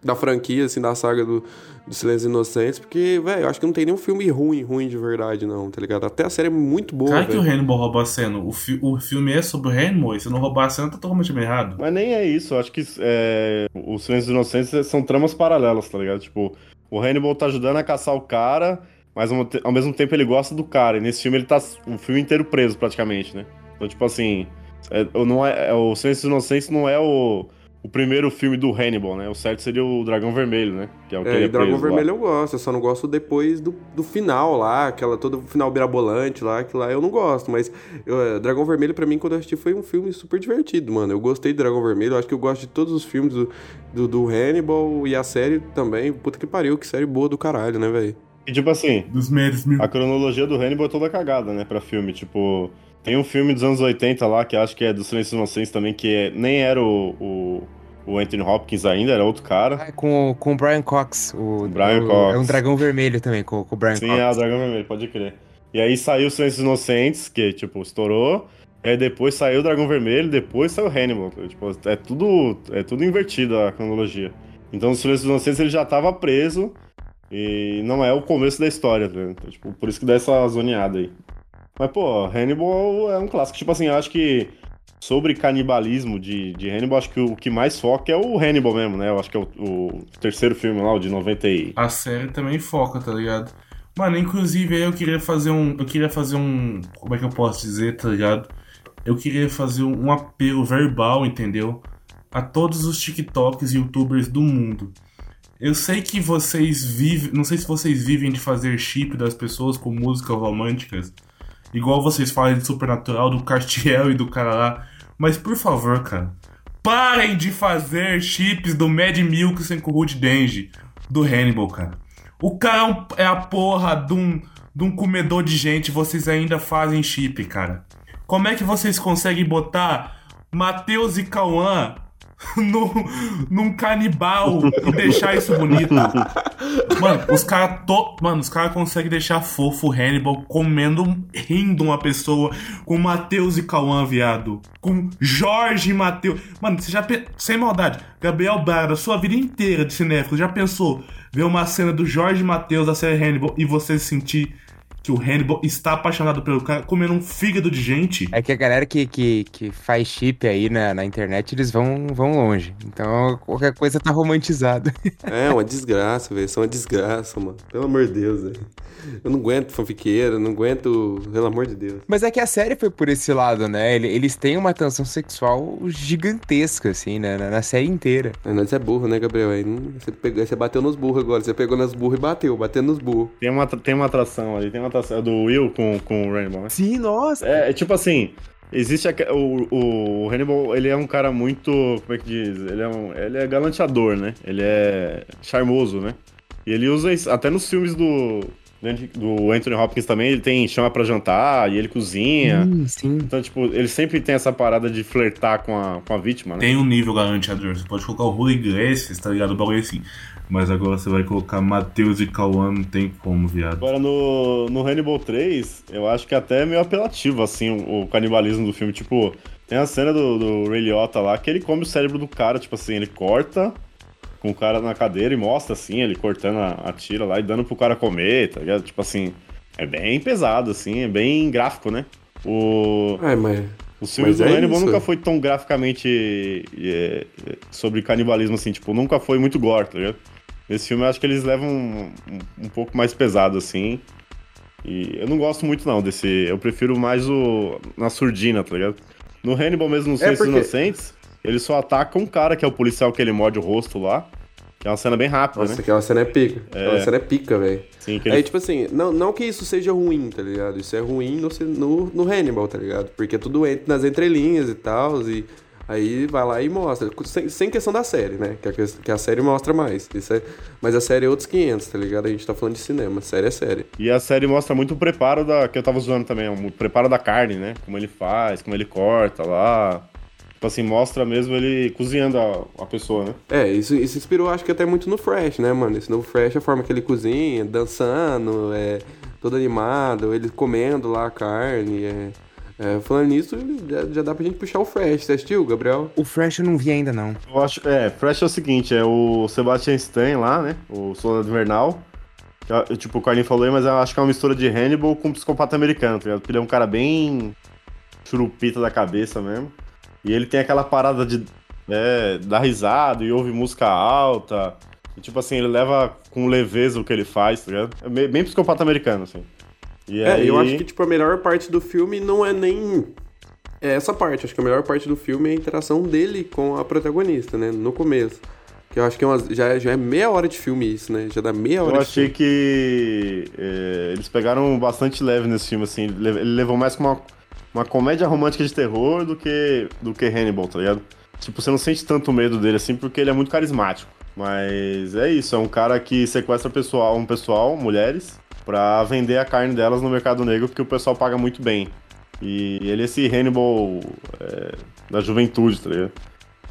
da franquia, assim, da saga do, do Silêncio Inocentes, porque, velho, eu acho que não tem nenhum filme ruim, ruim de verdade, não, tá ligado? Até a série é muito boa, Claro que o. Hannibal rouba a cena. O, fi- o filme é sobre o Hannibal, e se não roubar a cena, tá totalmente errado. Mas nem é isso, eu acho que é, os Silêncios Inocentes são tramas paralelas, tá ligado? Tipo, o Hannibal tá ajudando a caçar o cara, mas ao, mesmo tempo ele gosta do cara, e nesse filme ele tá o filme inteiro preso, praticamente, né? Então, tipo assim, é, não é, é, o Silêncios Inocentes não é o, o primeiro filme do Hannibal, né? O certo seria o Dragão Vermelho, né? Que é o que É, ele é Dragão preso lá. Vermelho eu gosto, eu só não gosto depois do, do final lá, aquela todo final birabolante lá, que lá eu não gosto, mas eu, é, Dragão Vermelho pra mim quando eu assisti foi um filme super divertido, mano. Eu gostei de Dragão Vermelho, eu acho que eu gosto de todos os filmes do, do, do Hannibal e a série também. Puta que pariu, que série boa do caralho, né, velho? E tipo assim, Dos mil. A cronologia do Hannibal é toda cagada, né, pra filme. Tipo, tem um filme dos anos 80 lá, que acho que é do Silêncio Inocentes também, que é, nem era o, o, o Anthony Hopkins ainda, era outro cara. Ah, com, com o Brian Cox. O, Brian o- Cox. É um dragão vermelho também, com, com o Brian Sim, Cox. é o Dragão Vermelho, pode crer. E aí saiu o Silêncio Inocentes, que, tipo, estourou. E aí depois saiu o Dragão Vermelho, depois saiu o Hannibal. Tipo, é tudo, é tudo invertido a cronologia. Então o Silêncio Inocentes ele já tava preso e não é o começo da história, ligado? Então, tipo, por isso que dá essa zoneada aí. Mas, pô, Hannibal é um clássico. Tipo assim, eu acho que sobre canibalismo de, de Hannibal, acho que o que mais foca é o Hannibal mesmo, né? Eu acho que é o, o terceiro filme lá, o de 90 e... A série também foca, tá ligado? Mano, inclusive aí eu queria fazer um. Eu queria fazer um. Como é que eu posso dizer, tá ligado? Eu queria fazer um apelo verbal, entendeu? a todos os TikToks e YouTubers do mundo. Eu sei que vocês vivem. Não sei se vocês vivem de fazer chip das pessoas com músicas românticas. Igual vocês falam de Supernatural, do Cartiel e do cara lá. Mas por favor, cara. Parem de fazer chips do Mad Milk sem Rude Denji. Do Hannibal, cara. O cara é, é a porra de um, de um comedor de gente. Vocês ainda fazem chip, cara. Como é que vocês conseguem botar Matheus e Cauã *laughs* no, num canibal e deixar isso bonito? Mano, os caras to... Mano, os caras conseguem deixar fofo o Hannibal comendo, rindo uma pessoa com Matheus e Cauã, viado. Com Jorge e Matheus. Mano, você já. pe- Sem maldade, Gabriel Braga, sua vida inteira de cinéfilo, já pensou ver uma cena do Jorge Matheus da série Hannibal e você sentir que o Hannibal está apaixonado pelo cara comendo um fígado de gente? É que a galera que, que, que faz chip aí na, na internet, eles vão, vão longe. Então qualquer coisa tá romantizada. É uma desgraça, velho. Isso é uma desgraça, mano. Pelo amor de Deus, velho. Eu não aguento fanfiqueira, não aguento. Pelo amor de Deus. Mas é que a série foi por esse lado, né? Ele- Eles têm uma tensão sexual gigantesca, assim, né? Na, na série inteira. Mas nós é burro, né, Gabriel? Aí você, pegou, você bateu nos burros agora. Você pegou nas burros e bateu, batendo nos burros. Tem uma, tem uma atração ali, tem uma é do Will com, com o Rainbow, né? Sim, nossa. É, é tipo assim, existe o, o Hannibal, ele é um cara muito, como é que diz? Ele é, um, ele é galanteador, né? Ele é charmoso, né? E ele usa isso, até nos filmes do, do Anthony Hopkins também, ele tem chama pra jantar e ele cozinha. Sim, sim. Então, tipo, ele sempre tem essa parada de flertar com a, com a vítima, né? Tem um nível garanteador. Você pode colocar o Julio Iglesias, tá ligado? O bagulho assim. Mas agora você vai colocar Matheus e Cauã, não tem como, viado. Agora no, no Hannibal 3, eu acho que até é meio apelativo, assim, o, o canibalismo do filme. Tipo, tem a cena do, do Ray Liotta lá que ele come o cérebro do cara, tipo assim, ele corta com o cara na cadeira e mostra, assim, ele cortando a, a tira lá e dando pro cara comer, tá ligado? Tipo assim, é bem pesado, assim, é bem gráfico, né? O, Ai, mas. os filmes Mas do é Hannibal isso. nunca foi tão graficamente é, é, sobre canibalismo, assim, tipo, nunca foi muito gore, tá ligado? Esse filme eu acho que eles levam um, um, um pouco mais pesado, assim. E eu não gosto muito, não, desse. Eu prefiro mais o. na surdina, tá ligado? No Hannibal mesmo, nos É porque- Inocentes, ele só ataca um cara que é o policial que ele morde o rosto lá. Que é uma cena bem rápida, Nossa, né? aquela cena é pica. Aquela cena é pica, velho. Sim, que Aí, ele... tipo assim, não, não que isso seja ruim, tá ligado? Isso é ruim no, no, no Hannibal, tá ligado? Porque é tudo ent- nas entrelinhas e tal, e aí vai lá e mostra. Sem, sem questão da série, né? Que a, que a série mostra mais. Isso é, mas a série é outros 500, tá ligado? A gente tá falando de cinema, série é série. E a série mostra muito o preparo da. que eu tava zoando também, o preparo da carne, né? Como ele faz, como ele corta lá. Tipo assim, mostra mesmo ele cozinhando a, a pessoa, né? É, isso, isso inspirou, acho que até muito no Fresh, né, mano? Esse novo Fresh, a forma que ele cozinha, dançando, é, todo animado, ele comendo lá a carne, é... é, falando nisso, já, já dá pra gente puxar o Fresh. Você assistiu, Gabriel? O Fresh eu não vi ainda, não. Eu acho. É, Fresh é o seguinte, é o Sebastian Stan lá, né? O Soldado Invernal. que Tipo, o Carlinhos falou aí, mas eu acho que é uma mistura de Hannibal com um psicopata americano, tá ligado? Porque ele é um cara bem churupita da cabeça mesmo. E ele tem aquela parada de é, dar risada e ouve música alta. E, tipo assim, ele leva com leveza o que ele faz, tá ligado? É bem, bem psicopata americano, assim. E É, aí... eu acho que, tipo, a melhor parte do filme não é nem... É essa parte, acho que a melhor parte do filme é a interação dele com a protagonista, né? No começo. Que eu acho que é umas- já, já é meia hora de filme isso, né? Já dá meia hora Eu de achei que é, eles pegaram bastante leve nesse filme, assim. Ele levou mais como uma, uma comédia romântica de terror do que, do que Hannibal, tá ligado? Tipo, você não sente tanto medo dele, assim, porque ele é muito carismático. Mas é isso, é um cara que sequestra pessoal, um pessoal, mulheres, pra vender a carne delas no mercado negro, porque o pessoal paga muito bem. E ele é esse Hannibal é, da juventude, tá ligado?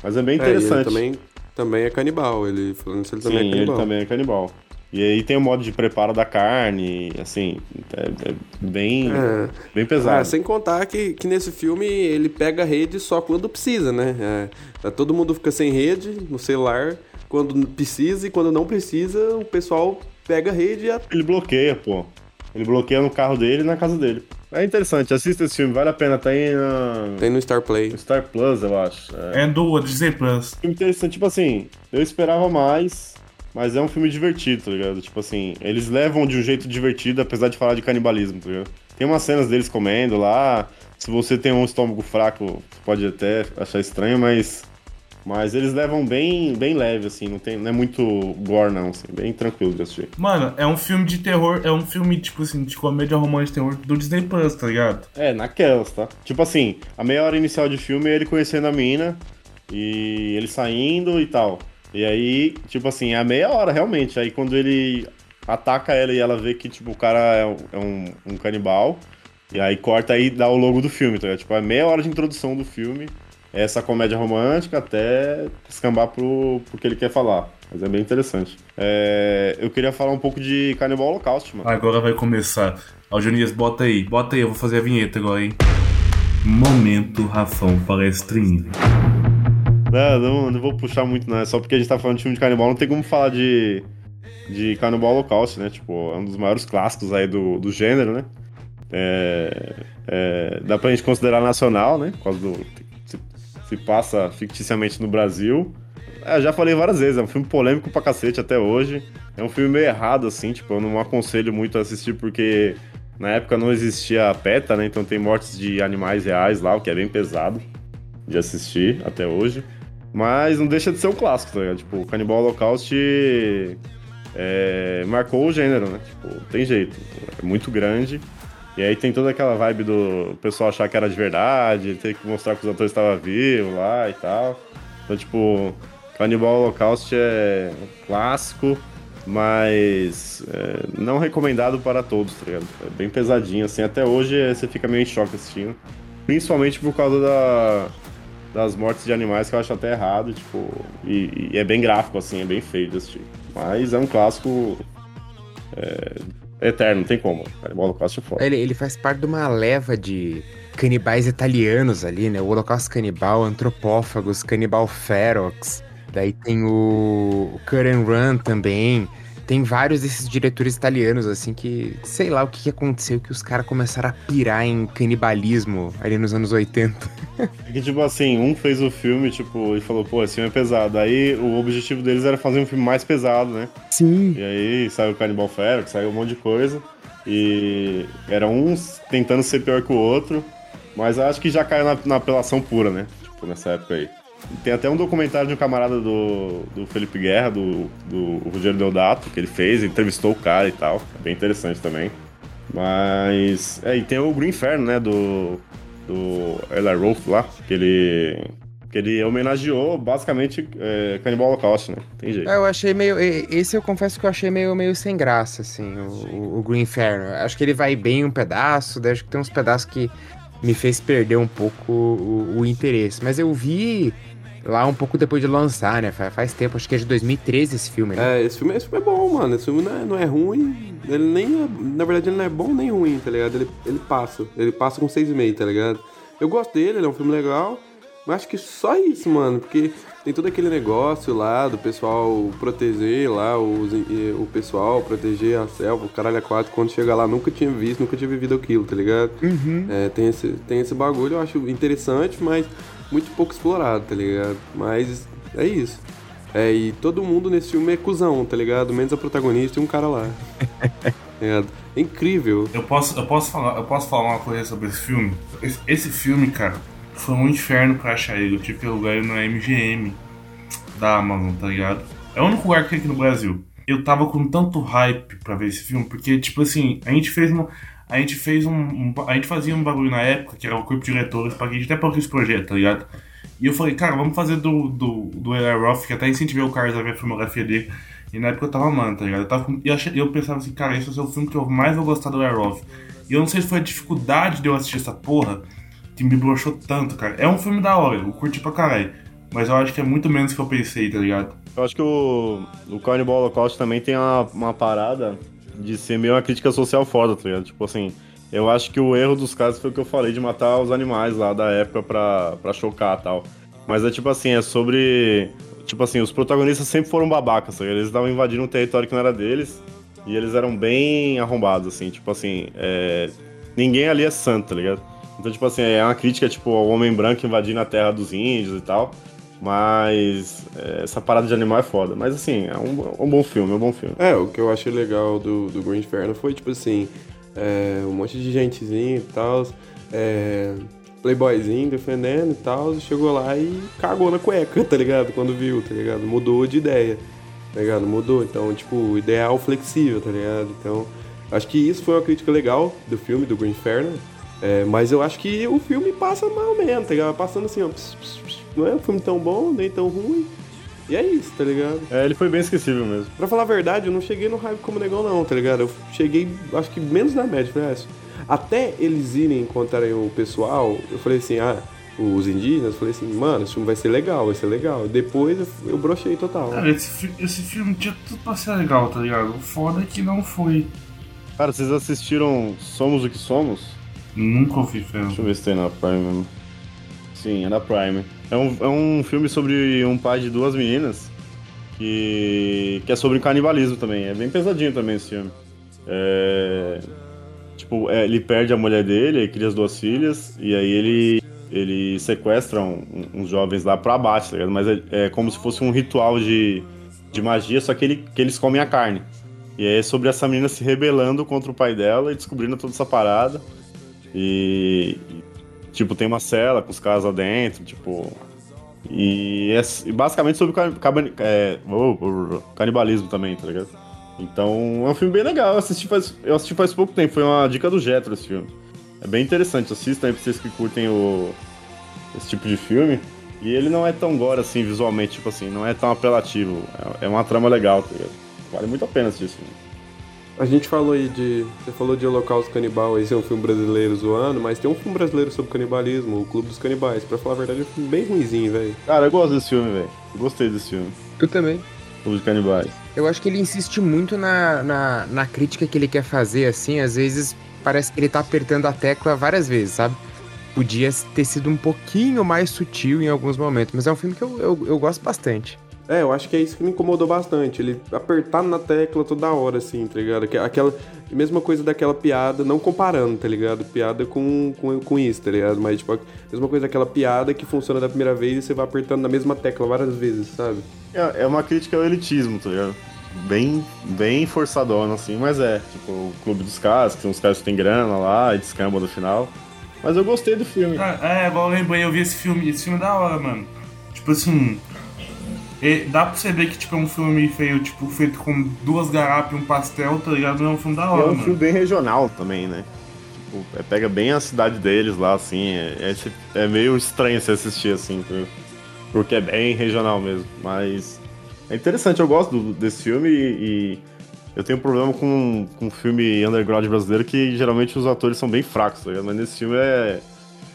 Mas é bem É, e ele interessante. também, também é canibal. Ele, falando isso, ele Sim, também é ele canibal. também é canibal. E aí tem o modo de preparo da carne, assim, é, é bem, É. bem pesado. Ah, sem contar que, que nesse filme ele pega a rede só quando precisa, né? É, todo mundo fica sem rede no celular quando precisa e quando não precisa, o pessoal pega a rede e a... Ele bloqueia, pô. Ele bloqueia no carro dele e na casa dele. É interessante, assista esse filme, vale a pena, tá aí na... tem no Star Play. no Star Plus, eu acho. É. É do Disney Plus. filme interessante, tipo assim, eu esperava mais, mas é um filme divertido, tá ligado? Tipo assim, eles levam de um jeito divertido, apesar de falar de canibalismo, tá ligado? Tem umas cenas deles comendo lá, se você tem um estômago fraco, pode até achar estranho, mas Mas eles levam bem, bem leve, assim, não, tem, não é muito gore, não, assim, bem tranquilo de assistir. Mano, é um filme de terror, é um filme, tipo assim, de comédia romântica terror do Disney Plus, tá ligado? É, naquelas, tá? Tipo assim, a meia hora inicial de filme é ele conhecendo a mina e ele saindo e tal. E aí, tipo assim, é a meia hora, realmente. Aí quando ele ataca ela e ela vê que, tipo, o cara é um, é um, um canibal, e aí corta aí e dá o logo do filme, tá ligado? Tipo, é meia hora de introdução do filme, essa comédia romântica até escambar pro, pro que ele quer falar. Mas é bem interessante. É, eu queria falar um pouco de Canibal Holocaust, mano. Agora vai começar. Ó, Jonias, bota aí, bota aí, eu vou fazer a vinheta agora, hein? Momento Rafão palestrinho. Não, não, não vou puxar muito, não. É só porque a gente tá falando de filme de canibal, não tem como falar de, de Canibal Holocaust, né? Tipo, é um dos maiores clássicos aí do, do gênero, né? É, é, dá pra gente considerar nacional, né? Por causa do. Se, passa ficticiamente no Brasil. É, já falei várias vezes, é um filme polêmico pra cacete até hoje. É um filme meio errado, assim, tipo, eu não aconselho muito a assistir porque na época não existia PETA, né? Então tem mortes de animais reais lá, o que é bem pesado de assistir até hoje. Mas não deixa de ser um clássico, tá ligado? Tipo, Cannibal Holocaust é, marcou o gênero, né? Tipo, tem jeito. É muito grande. E aí tem toda aquela vibe do pessoal achar que era de verdade, ter que mostrar que os atores estavam vivos lá e tal. Então, tipo, Cannibal Holocaust é clássico, mas é, não recomendado para todos, tá ligado? É bem pesadinho, assim. Até hoje você fica meio em choque assistindo. Principalmente por causa da, das mortes de animais, que eu acho até errado, tipo. E, e é bem gráfico, assim, é bem feio de assistir. Mas é um clássico. É, eterno, não tem como. Cannibal Holocaust é. Ele, ele faz parte de uma leva de canibais italianos ali, né? O Holocausto Canibal, Antropófagos, Canibal Ferox. Daí tem o, o and Run também. Tem vários desses diretores italianos, assim, que sei lá o que, que aconteceu, que os caras começaram a pirar em canibalismo ali nos anos 80. Que, tipo assim, um fez o filme, tipo, e falou, pô, esse filme é pesado. Aí o objetivo deles era fazer um filme mais pesado, né? Sim. E aí saiu o Cannibal Ferox, saiu um monte de coisa. E era uns tentando ser pior que o outro. Mas acho que já caiu na, na apelação pura, né? Tipo, nessa época aí. Tem até um documentário de um camarada do, do Felipe Guerra, do, do Rogério Deodato, que ele fez, entrevistou o cara e tal. É bem interessante também. Mas. É, e tem o Green Inferno, né? Do. Do Eli lá, que ele. Que ele homenageou basicamente é, Cannibal Holocaust, né? Tem jeito. É, eu achei meio. Esse eu confesso que eu achei meio, meio sem graça, assim, o, o Green Inferno. Acho que ele vai bem um pedaço, daí acho que tem uns pedaços que me fez perder um pouco o, o interesse. Mas eu vi lá um pouco depois de lançar, né? Faz, tempo, acho que é de 2013 esse filme, né? É, esse filme, esse filme é bom, mano. Esse filme não é, não é ruim. Ele nem é, Na verdade, ele não é bom nem ruim, tá ligado? Ele, ele passa. Ele passa com 6,5, tá ligado? Eu gosto dele, ele é um filme legal. Mas acho que só isso, mano. Porque tem todo aquele negócio lá do pessoal proteger lá os, o pessoal, proteger a selva, o caralho a quatro. Quando chega lá, nunca tinha visto, nunca tinha vivido aquilo, tá ligado? É, tem, esse, tem esse bagulho, eu acho interessante, mas muito pouco explorado, tá ligado? Mas é isso. É, e todo mundo nesse filme é cuzão, tá ligado? Menos a protagonista e um cara lá. *laughs* ligado? É incrível. Eu posso, eu posso falar, eu posso falar uma coisa sobre esse filme? Esse, esse filme, cara, foi um inferno pra achar ele. Eu tive que alugar ele na MGM da Amazon, tá ligado? É o único lugar que tem aqui no Brasil. Eu tava com tanto hype pra ver esse filme, porque, tipo assim, a gente fez uma. A gente fez um, um- A gente fazia um bagulho na época, que era o de diretores, pra gente até pra esse projeto, tá ligado? E eu falei, cara, vamos fazer do, do, do Eli Roth, que até incentivei o Carlos a ver a filmografia dele. E na época eu tava amando, tá ligado? Eu, tava eu, achei- eu pensava assim, cara, esse ser o filme que eu mais vou gostar do Eli Roth. E eu não sei se foi a dificuldade de eu assistir essa porra que me broxou tanto, cara. É um filme da hora, eu curti pra caralho. Mas eu acho que é muito menos que eu pensei, tá ligado? Eu acho que o, o Cannibal Holocaust também tem uma, uma parada de ser meio uma crítica social foda, tá ligado? Tipo assim, eu acho que o erro dos casos foi o que eu falei de matar os animais lá da época pra, pra chocar tal. Mas é tipo assim, é sobre. Tipo assim, os protagonistas sempre foram babacas, tá ligado? Eles estavam invadindo um território que não era deles e eles eram bem arrombados, assim. Tipo assim, é, ninguém ali é santo, tá ligado? Então, tipo assim, é uma crítica, tipo, ao homem branco invadindo a terra dos índios e tal. Mas é, essa parada de animal é foda. Mas assim, é um, é um bom filme, é um bom filme. É, o que eu achei legal do, do Green Inferno foi, tipo assim, é, um monte de gentezinho e tal. É, playboyzinho, defendendo e tal, chegou lá e cagou na cueca, tá ligado? Quando viu, tá ligado? Mudou de ideia, tá ligado? Mudou. Então, tipo, ideal flexível, tá ligado? Então, acho que isso foi uma crítica legal do filme, do Green Inferno. É, mas eu acho que o filme passa mal menos, tá ligado? Passando assim, ó. pss, pss, pss. Não é um filme tão bom, nem tão ruim. E é isso, tá ligado? É, ele foi bem esquecível mesmo. Pra falar a verdade, eu não cheguei no hype como negão, não, tá ligado? Eu cheguei, acho que menos na média, isso- Até eles irem encontrarem o pessoal, eu falei assim, ah, os indígenas, eu falei assim, mano, esse filme vai ser legal, vai ser legal. Depois eu, eu brochei total. Cara, esse, fi- esse filme tinha tudo pra ser legal, tá ligado? O foda é que não foi. Cara, vocês assistiram Somos o que Somos? Nunca ouvi filme. Deixa eu ver se tem na Prime mesmo. Sim, é na Prime. É um, é um filme sobre um pai de duas meninas que, que é sobre canibalismo também. É bem pesadinho também esse filme. É, tipo, é, ele perde a mulher dele, aí cria as duas filhas, e aí ele, ele sequestra um- uns jovens lá pra abate, tá ligado? Mas é, é como se fosse um ritual de, de magia, só que, ele, que eles comem a carne. E é sobre essa menina se rebelando contra o pai dela e descobrindo toda essa parada. E, tipo, tem uma cela com os caras lá dentro, tipo. E é basicamente sobre cabani- é, canibalismo também, tá ligado? Então é um filme bem legal. Eu assisti faz, eu assisti faz pouco tempo, foi uma dica do Jetro esse filme. É bem interessante, assistam aí pra vocês que curtem o, esse tipo de filme. E ele não é tão gore assim visualmente, tipo assim, não é tão apelativo. É, é uma trama legal, tá ligado? Vale muito a pena assistir esse filme. A gente falou aí de. Você falou de Holocausto Canibal, esse é um filme brasileiro zoando, mas tem um filme brasileiro sobre canibalismo, O Clube dos Canibais. Pra falar a verdade, é um filme bem ruinzinho, velho. Cara, eu gosto desse filme, velho. Eu Gostei desse filme. Tu também. Clube de Canibais. Eu acho que ele insiste muito na, na, na crítica que ele quer fazer, assim, às vezes parece que ele tá apertando a tecla várias vezes, sabe? Podia ter sido um pouquinho mais sutil em alguns momentos, mas é um filme que eu, eu, eu gosto bastante. É, eu acho que é isso que me incomodou bastante. Ele apertar na tecla toda hora, assim, tá ligado? Que- Aquela. Mesma coisa daquela piada, não comparando, tá ligado? Piada com, com, com isso, tá ligado? Mas, tipo, a mesma coisa daquela piada que funciona da primeira vez e você vai apertando na mesma tecla várias vezes, sabe? É, é uma crítica ao elitismo, tá ligado? Bem, bem forçadona, assim, mas é. Tipo, o Clube dos Caras, que são os caras que tem grana lá e descamba no final. Mas eu gostei do filme. Cara, é, igual eu lembrei, eu vi esse filme, esse filme é da hora, mano. Tipo assim. É- dá pra você ver que tipo, é um filme feio, tipo, feito com duas garapas e um pastel, tá ligado? É um filme da E é hora, um mano. filme bem regional também, né? Tipo, é, pega bem a cidade deles lá, assim. É, é, é meio estranho você assistir, assim, porque é bem regional mesmo. Mas é interessante, eu gosto do- desse filme e, e eu tenho um problema com, com filme underground brasileiro que geralmente os atores são bem fracos, tá ligado? Mas nesse filme é.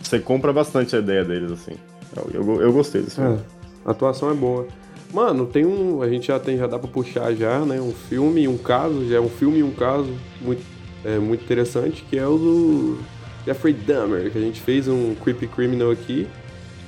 Você compra bastante a ideia deles, assim. Eu, eu, eu gostei desse filme. É, a atuação é boa. Mano, tem um. A gente já tem, já dá pra puxar já, né? Um filme e um caso, já é um filme e um caso muito, é, muito interessante, que é o do Jeffrey Dahmer, que a gente fez um Creepy Criminal aqui.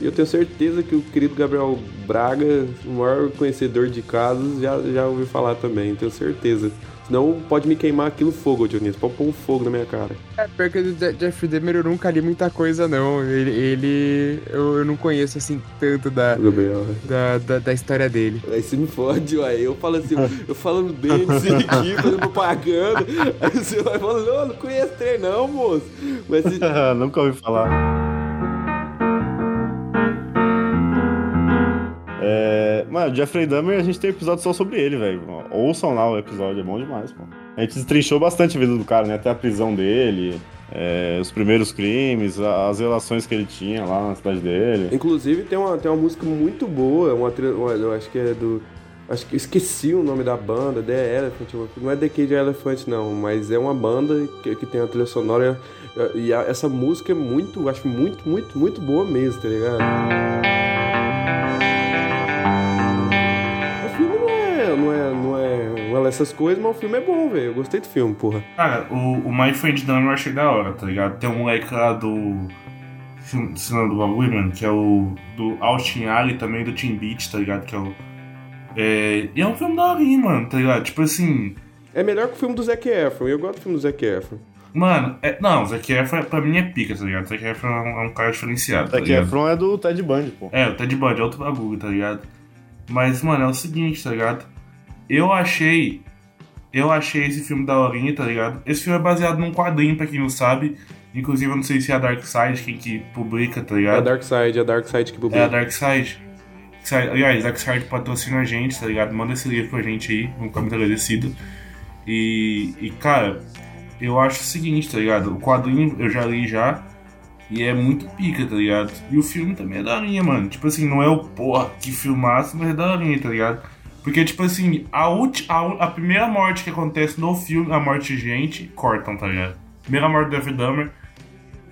E eu tenho certeza que o querido Gabriel Braga, o maior conhecedor de casos, já, já ouviu falar também, tenho certeza. Senão pode me queimar aquilo fogo, Dionísio. Pode pôr um fogo na minha cara. É, pior que do Je- Jeffrey Dahmer eu nunca li muita coisa, não. Ele. ele- eu, eu não conheço assim tanto da, O Gabriel. da, da, da história dele. Aí você me fode, ué. Eu falo assim, eu falando bem disso aqui, fazendo propaganda. Aí você vai falando, não, não conheço trem não, moço. Mas se- *laughs* Nunca ouvi falar. É, mano, Jeffrey Dahmer, a gente tem episódio só sobre ele, velho. Ouçam lá o episódio, é bom demais, pô. A gente destrinchou bastante a vida do cara, né? Até a prisão dele, é, os primeiros crimes, as relações que ele tinha lá na cidade dele. Inclusive tem uma, tem uma música muito boa, uma, uma- eu acho que é do. Acho que esqueci o nome da banda, The Elephant, não é The Cage Elephant não, mas é uma banda que, que tem a trilha sonora e, e a- essa música é muito, acho muito, muito, muito boa mesmo, tá ligado? Essas coisas, mas o filme é bom, velho. Eu gostei do filme, porra. Cara, o, o My Friend Dahmer eu achei da hora, tá ligado? Tem um moleque lá do. Ensinando do bagulho, mano, que é o. Do Austin Alley também, do Team Beach, tá ligado? Que é o. É, e é um filme da hora, mano, tá ligado? Tipo assim. É melhor que o filme do Zac Efron, e eu gosto do filme do Zac Efron. Mano, é, não, o Zac Efron pra mim é pica, tá ligado? O Zac Efron é um, é um cara diferenciado, tá Zac ligado? Efron é do Ted Bundy, pô. É, o Ted Bundy é outro bagulho, tá ligado? Mas, mano, é o seguinte, tá ligado? Eu achei. Eu achei esse filme da horinha, tá ligado? Esse filme é baseado num quadrinho, pra quem não sabe, Inclusive, eu não sei se é a Dark Side quem que publica, tá É a ligado? Dark Side, é a Dark Side que É a publica. Dark Side. Aliás, Dark Side patrocina a gente, tá ligado? Manda esse livro pra gente aí, vamos ficar muito agradecido. E, e, cara, eu acho o seguinte, tá ligado? O quadrinho eu já li já. E é muito pica, tá ligado? E o filme também é daorinha, mano. Tipo assim, não é o porra que filmasse, mas é daorinha, tá ligado? Porque, tipo assim, a, ulti, a, a primeira morte que acontece no filme, a morte de gente, cortam, tá ligado? Primeira morte do Jeffrey Dahmer,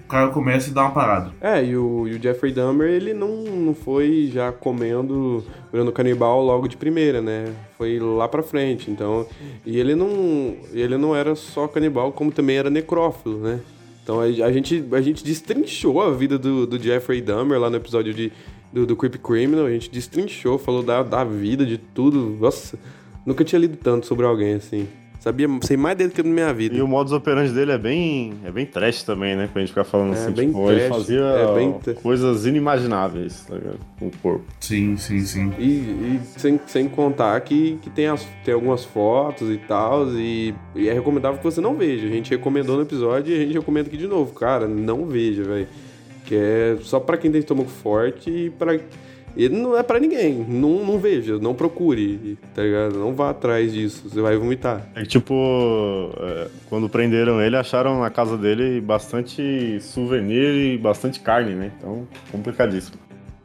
o cara começa e dá uma parada. É, e o, e o Jeffrey Dahmer, ele não, não foi já comendo, virando canibal logo de primeira, né? Foi lá pra frente, então... E ele não, ele não era só canibal, como também era necrófilo, né? Então a, a gente, a gente destrinchou a vida do, do Jeffrey Dahmer lá no episódio de, do, do Creep Criminal, a gente destrinchou, falou da, da vida, de tudo. Nossa, nunca tinha lido tanto sobre alguém assim. Sabia, sei mais dele que na minha vida. E o modus operandi dele é bem, é bem trash também, né? Pra gente ficar falando É, assim, bem tipo, ele trash, fazia é bem tra- coisas inimagináveis, tá ligado? Com o corpo. Sim, sim, sim. E, e sem, sem contar que, que tem, as, tem algumas fotos e tal, e, e é recomendável que você não veja. A gente recomendou no episódio e a gente recomenda aqui de novo. Cara, não veja, velho. Que é só pra quem tem estômago forte e pra. E não é pra ninguém. Não, não veja, não procure, tá ligado? Não vá atrás disso, você vai vomitar. É tipo, é, quando prenderam ele, acharam na casa dele bastante souvenir e bastante carne, né? Então, complicadíssimo.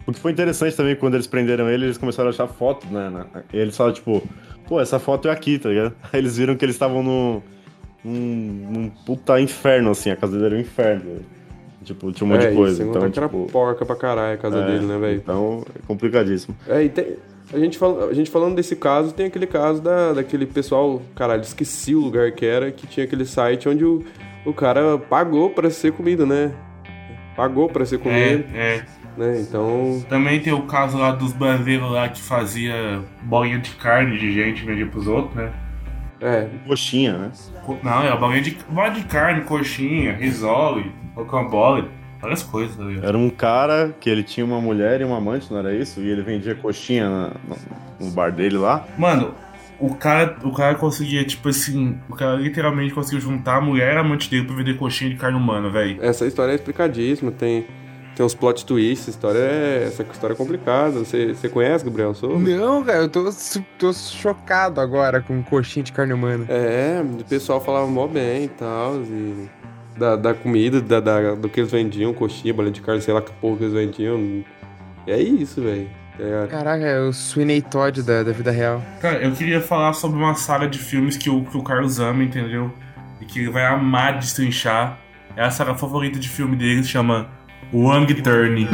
O que foi interessante também, quando eles prenderam ele, eles começaram a achar fotos, né? E eles falaram, tipo, pô, essa foto é aqui, tá ligado? *laughs* Aí eles viram que eles estavam num, num, num puta inferno, assim, a casa dele era um inferno. velho. Tipo, tinha um monte é, de coisa. sem Então, que era tipo, porca pra caralho a casa é, dele, né, velho? Então, é complicadíssimo. É, e tem, a, gente fal, a gente falando desse caso, tem aquele caso da, daquele pessoal, caralho, esqueci o lugar que era, que tinha aquele site onde o, o cara pagou pra ser comido, né? Pagou pra ser comido, É, é. né? Então, Também tem o caso lá dos brasileiros lá que fazia bolinha de carne de gente vendia pros outros, né? é, Coxinha, né? Não, é bolinha de, bolinha de carne, coxinha, risole, rocambole, várias coisas, tá ligado? Era um cara que ele tinha uma mulher e uma amante, não era isso? E ele vendia coxinha na- no, no bar dele lá. Mano, o cara, o cara conseguia, tipo assim, o cara literalmente conseguiu juntar a mulher e a amante dele pra vender coxinha de carne humana, velho. essa história é explicadíssima, tem, tem uns plot twists, essa história é, essa história é complicada. Você, você conhece, Gabriel? Sou? Não, cara, eu tô, su- tô chocado agora com coxinha de carne humana. É, o pessoal falava mó bem e tal, e da, da comida, da, da- do que eles vendiam, coxinha, bolinha de carne, sei lá que porra que eles vendiam. E é isso, velho. É, Caraca, é o Sweeney Todd da, da vida real. Cara, eu queria falar sobre uma saga de filmes que o, que o Carlos ama, entendeu? E que ele vai amar destrinchar. É a saga favorita de filme dele, se chama Wrong Turn.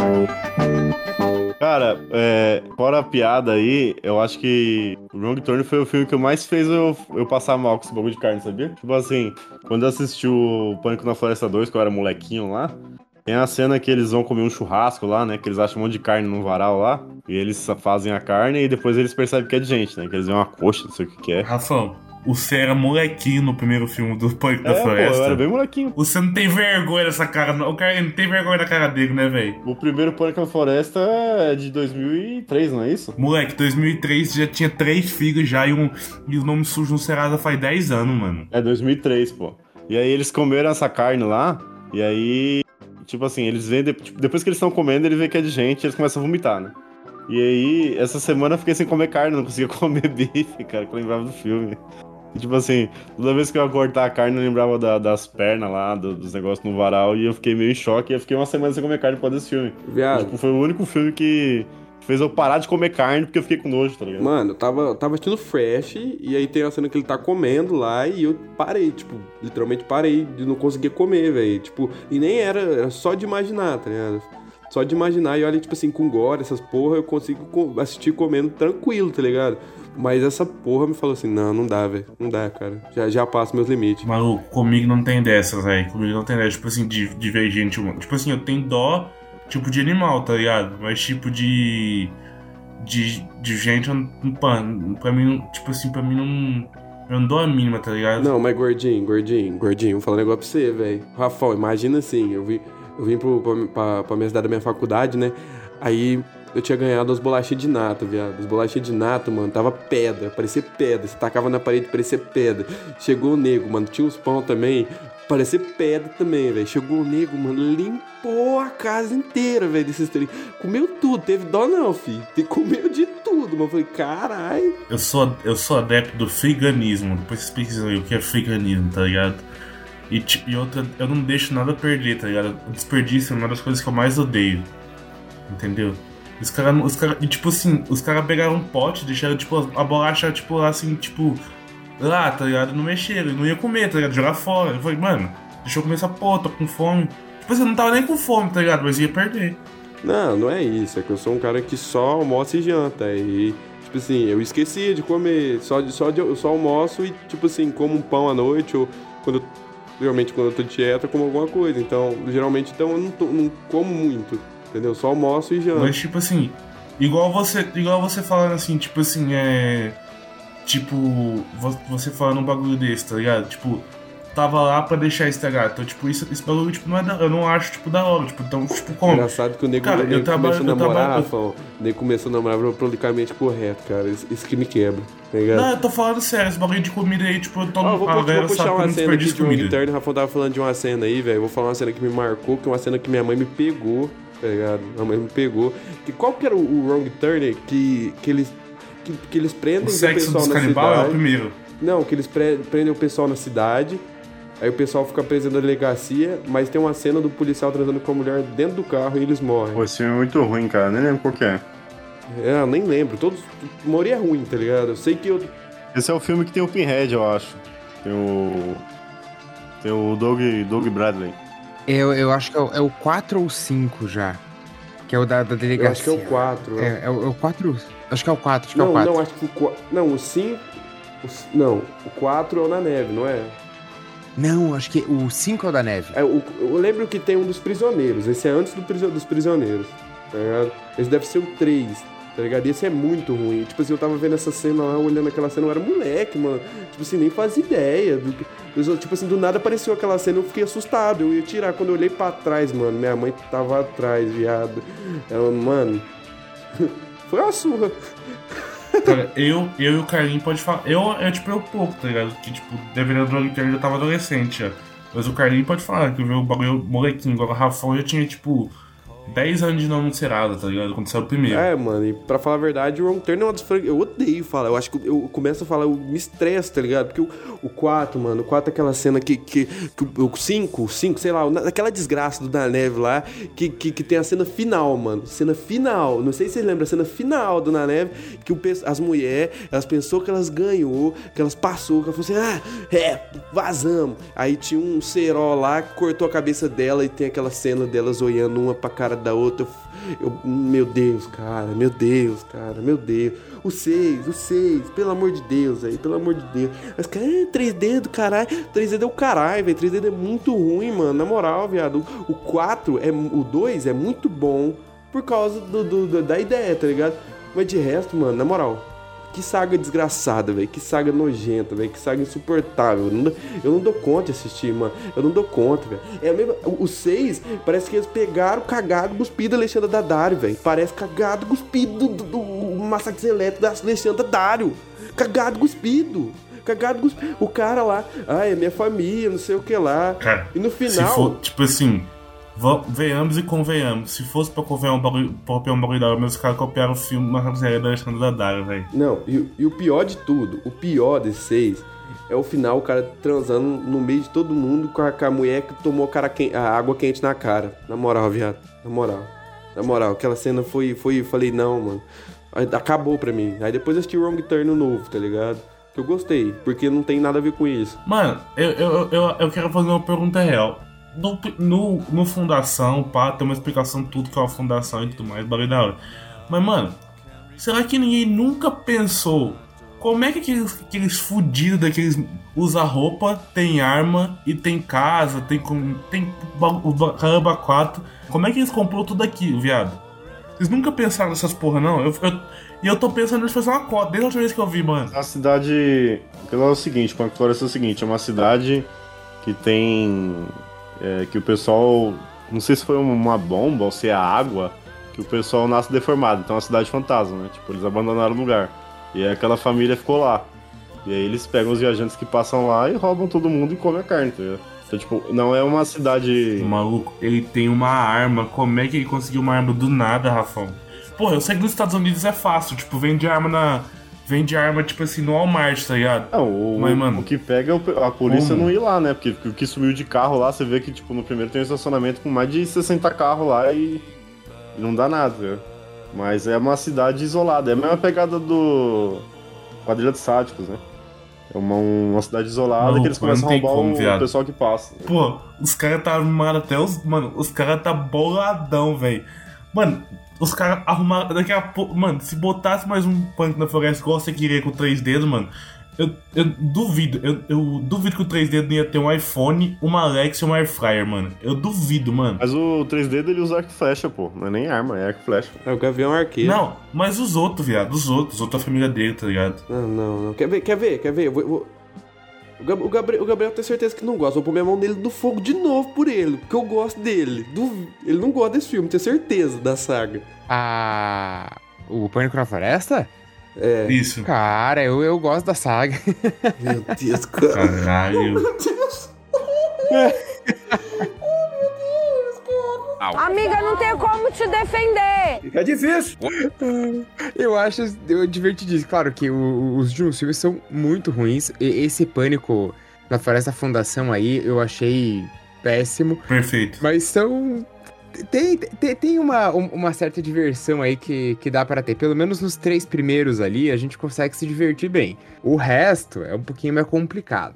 Cara, é, fora a piada aí, eu acho que Wrong Turn foi o filme que mais fez eu, eu passar mal com esse bagulho de carne, sabia? Tipo assim, quando eu assisti o Pânico na Floresta 2, que eu era molequinho lá, tem a cena que eles vão comer um churrasco lá, né? Que eles acham um monte de carne num varal lá, e eles fazem a carne e depois eles percebem que é de gente, né? Que eles veem uma coxa, não sei o que que é. Rafão, você era molequinho no primeiro filme do Pânico da É, pô, Floresta. eu era bem molequinho. Você não tem vergonha dessa cara, não. O cara não tem vergonha da cara dele, né, velho? O primeiro Pânico na Floresta é de 2003, não é isso? Moleque, 2003 já tinha três filhos já e, um, e o nome sujo no Serasa faz 10 anos, mano. É 2003, pô. E aí eles comeram essa carne lá, e aí, tipo assim, eles veem, de- tipo, depois que eles estão comendo, eles veem que é de gente, eles começam a vomitar, né? E aí, essa semana eu fiquei sem comer carne, não conseguia *laughs* comer bife, cara, que eu lembrava do filme. E, tipo assim, toda vez que eu ia cortar a carne, eu lembrava da- das pernas lá, do- dos negócios no varal, e eu fiquei meio em choque, e eu fiquei uma semana sem comer carne por causa desse filme. viado. Tipo, foi o único filme que fez eu parar de comer carne porque eu fiquei com nojo, tá ligado? Mano, eu tava, eu tava assistindo Fresh e aí tem a cena que ele tá comendo lá e eu parei, tipo, literalmente parei de não conseguir comer, velho. Tipo, e nem era, era só de imaginar, tá ligado? Só de imaginar e olha, tipo assim, com gore, essas porra, eu consigo co- assistir comendo tranquilo, tá ligado? Mas essa porra me falou assim, não, não dá, velho. Não dá, cara. Já, já passo meus limites. Maluco, comigo não tem dessas, velho. Comigo não tem dessas, tipo assim, de, de ver gente. Tipo assim, eu tenho dó, tipo, de animal, tá ligado? Mas tipo de. De, de gente, pá, pra mim, não- tipo assim, pra mim não. Eu não dou a mínima, tá ligado? Não, mas gordinho, gordinho, gordinho, vou falar um negócio pra você, velho. Rafão, imagina assim, eu vim, eu vim pro, pra, pra, minha cidade da minha faculdade, né? Aí eu tinha ganhado as bolachinhas de nata, viado. As bolachinhas de nata, mano, tava pedra, parecia pedra. Você tacava na parede, parecia pedra. Chegou o nego, mano, tinha uns pão também, parecia pedra também, velho. Chegou o nego, mano, limpou a casa inteira, velho, desses três. Comeu tudo, teve dó não. Te- Comeu de tudo, mano. Eu falei, caralho. Eu sou, eu sou adepto do veganismo. Depois vocês pesquisam aí o que é veganismo, tá ligado? E, e outra, eu não deixo nada perder, tá ligado? O desperdício é uma das coisas que eu mais odeio. Entendeu? Os caras, os cara, e tipo assim, os caras pegaram um pote, deixaram tipo a bolacha, tipo lá assim, tipo, lá, tá ligado? Não mexeram, não ia comer, tá ligado? Jogar fora. Eu falei, mano, deixa eu comer essa porra, tô com fome. Tipo assim, eu não tava nem com fome, tá ligado? Mas ia perder. Não, não é isso. É que eu sou um cara que só almoça e janta. E, tipo assim, eu esqueci de comer. Só, só, só almoço e, tipo assim, como um pão à noite. Ou quando eu, geralmente quando eu tô de dieta, eu como alguma coisa. Então, geralmente, então eu não, tô- não como muito. Entendeu? Só almoço e janta. Mas tipo assim, igual você, igual você falando assim, tipo assim, é. Tipo, vo- você falando um bagulho desse, tá ligado? Tipo, tava lá pra deixar estragar. Então, tipo, isso, esse bagulho, tipo, não é da, eu não acho, tipo, da hora. Tipo, então, tipo, como? Engraçado que o nego, Cara, o eu trabalho- começou a eu namorar, trabalho- Rafão. O nego começou a namorar politicamente correto, cara. Isso, isso que me quebra, tá ligado? Não, eu tô falando sério, esse bagulho de comida aí, tipo, eu tô Ó, eu vou, a vou galera puxar que eu uma cena aqui de comida. Turn. O Rafão tava falando de uma cena aí, velho. Eu Vou falar uma cena que me marcou, que é uma cena que minha mãe me pegou, tá ligado? Minha mãe me pegou. Que, qual que era o, o Wrong Turn que, que eles... Que, que eles prendem O o sexo pessoal dos na canibal é o cidade. primeiro. Não, que eles pre- prendem o pessoal na cidade. Aí o pessoal fica preso na delegacia, mas tem uma cena do policial transando com a mulher dentro do carro e eles morrem. Pô, esse filme é muito ruim, cara. Nem lembro qual que é. É, eu nem lembro. Todos. A maioria é ruim, tá ligado? Eu sei que eu. Esse é o filme que tem o Pinhead, eu acho. Tem o. Tem o Doug, Doug Bradley. Eu, eu acho que é o, é o 4 ou 5 já. Que é o da, da Eu delegacia. acho que é o 4. É, é o, é o 4. Acho que é o 4, acho que é Não, o 4. não, acho que o 4. Não, o 5. Não, o 4 é o na neve, não é? Não, acho que o 5 é o da neve. é o, eu lembro que tem um dos prisioneiros. Esse é antes do priso- dos prisioneiros. Tá ligado? Esse deve ser o 3. Tá ligado? E esse é muito ruim. Tipo assim, eu tava vendo essa cena lá, olhando aquela cena, eu era moleque, mano. Tipo assim, nem fazia ideia. Do que... Tipo assim, do nada apareceu aquela cena, eu fiquei assustado. Eu ia tirar. Quando eu olhei pra trás, mano, minha mãe tava atrás, viado. Ela, mano. *laughs* Foi uma surra. Cara, eu, eu e o Carlinhos pode falar. Eu, é tipo, eu pouco, tá ligado? Que, tipo, deveria do Turn eu tava adolescente já. Mas o Carlinhos pode falar que viu o bagulho molequinho. Agora o Rafão já tinha, tipo, 10 anos de não anunciada, tá ligado? Quando saiu o primeiro. É, mano, e pra falar a verdade, o Wrong Turn é uma das franquias. Eu odeio falar. Eu acho que eu começo a falar, eu me estresso, tá ligado? Porque o, o 4, mano, o 4 é aquela cena que. que, que o 5, o 5, sei lá, aquela desgraça do da neve lá, que, que, que tem a cena final, mano. Cena final. Não sei se vocês lembram, a cena final do Na Neve, que o, as mulheres, elas pensou que elas ganhou, que elas passou, que elas falaram assim, ah, é, vazamos. Aí tinha um cerol lá que cortou a cabeça dela e tem aquela cena delas olhando uma pra cara da outra. Eu, meu Deus, cara, meu Deus, cara, meu Deus. O 6, o 6, pelo amor de Deus, aí, pelo amor de Deus. Mas, cara, é 3D do caralho. 3D é o caralho, velho. 3D é muito ruim, mano. Na moral, viado. O 4, é, o 2 é muito bom por causa do- do- da ideia, tá ligado? Mas de resto, mano, na moral. Que saga desgraçada, velho. Que saga nojenta, velho. Que saga insuportável. Eu não, dou, eu não dou conta de assistir, mano. Eu não dou conta, velho. É a mesma. O 6, parece que eles pegaram cagado, cuspido da Alexandra Daddario, velho. Parece cagado, cuspido do, do, do Massacres Elétricos da Alexandra Daddario. Cagado, cuspido. Cagado, cuspido. O cara lá, ai, é minha família, não sei o que lá. Cara, E no final. for, tipo assim, venhamos e convenhamos. Se fosse pra copiar um bagulho, copiar um bagulho da hora, meus caras copiaram o filme na série da Alexandre Daddario, velho. Não, e, e o pior de tudo, o pior desses seis é o final, o cara transando no meio de todo mundo com a, com a mulher que tomou cara quen- a água quente na cara. Na moral, viado. Na moral. Na moral, aquela cena foi. foi eu falei, não, mano. Acabou pra mim. Aí depois eu assisti o Wrong Turn novo, tá ligado? Que eu gostei, porque não tem nada a ver com isso. Mano, eu, eu, eu, eu quero fazer uma pergunta real. No, no, no Fundação, pá, tem uma explicação de tudo que é uma fundação e tudo mais, bagulho da hora. Mas, mano, será que ninguém nunca pensou como é que aqueles, aqueles fudidos daqueles usa roupa, tem arma e tem casa, tem, tem caramba 4? Como é que eles comprou tudo aquilo, viado? Vocês nunca pensaram nessas porra, não? Eu, eu- e eu tô pensando em fazer uma cota, desde a última vez que eu vi, mano. A cidade. Ela é o seguinte, Floresta é o seguinte, é uma cidade que tem. É, que o pessoal. Não sei se foi uma bomba ou se é água que o pessoal nasce deformado, então é uma cidade fantasma, né? Tipo, eles abandonaram o lugar. E aí aquela família ficou lá. E aí eles pegam os viajantes que passam lá e roubam todo mundo e comem a carne, tá? Então, tipo, não é uma cidade. O maluco, ele tem uma arma. Como é que ele conseguiu uma arma do nada, Rafão? Porra, eu sei que nos Estados Unidos é fácil. Tipo, vende arma na. Vende arma, tipo assim, no Walmart, tá ligado? Não, o, Mas, mano, o que pega é a polícia como? não ir lá, né? Porque o que sumiu de carro lá, você vê que, tipo, no primeiro tem um estacionamento com mais de 60 carros lá e, e não dá nada, né? Mas é uma cidade isolada. É a mesma pegada do Quadrilha de Sádicos, né? É uma, uma cidade isolada Maluco, que eles começam a roubar como, o viado. pessoal que passa. Pô, os caras tá arrumados até os. Mano, os caras tá boladão, velho. Mano, os caras arrumaram. Daqui a pouco. Mano, se botasse mais um punk na floresta igual você queria com três dedos, mano. Eu, eu duvido, eu, eu duvido que o 3D não ia ter um iPhone, uma Alexa e um Air Fryer, mano. Eu duvido, mano. Mas o 3D dele usa arco e flecha, pô. Não é nem arma, é arco e flecha. É o Gavião Arqueiro. Não, mas os outros, viado, os outros, os outros da família dele, tá ligado? Não, não, não. Quer ver, quer ver, quer ver? Eu vou- eu vou- O, Gab- o Gabriel, o Gabriel tem certeza que não gosta. Vou pôr minha mão nele do fogo de novo por ele. Porque eu gosto dele. Du- Ele não gosta desse filme, tenho certeza da saga. Ah. O Pânico na Floresta? É. Isso. Cara, eu, eu gosto da saga. Meu Deus, *laughs* cara. Caralho. *laughs* Amiga, não tem como te defender. Fica difícil. *laughs* Eu acho eu divertidíssimo. Claro que o- os filmes são muito ruins. E esse Pânico na Floresta Fundação aí, eu achei péssimo. Perfeito. Mas são. Tem, tem, tem uma, um- uma certa diversão aí que, que dá para ter. Pelo menos nos três primeiros ali, a gente consegue se divertir bem. O resto é um pouquinho mais complicado.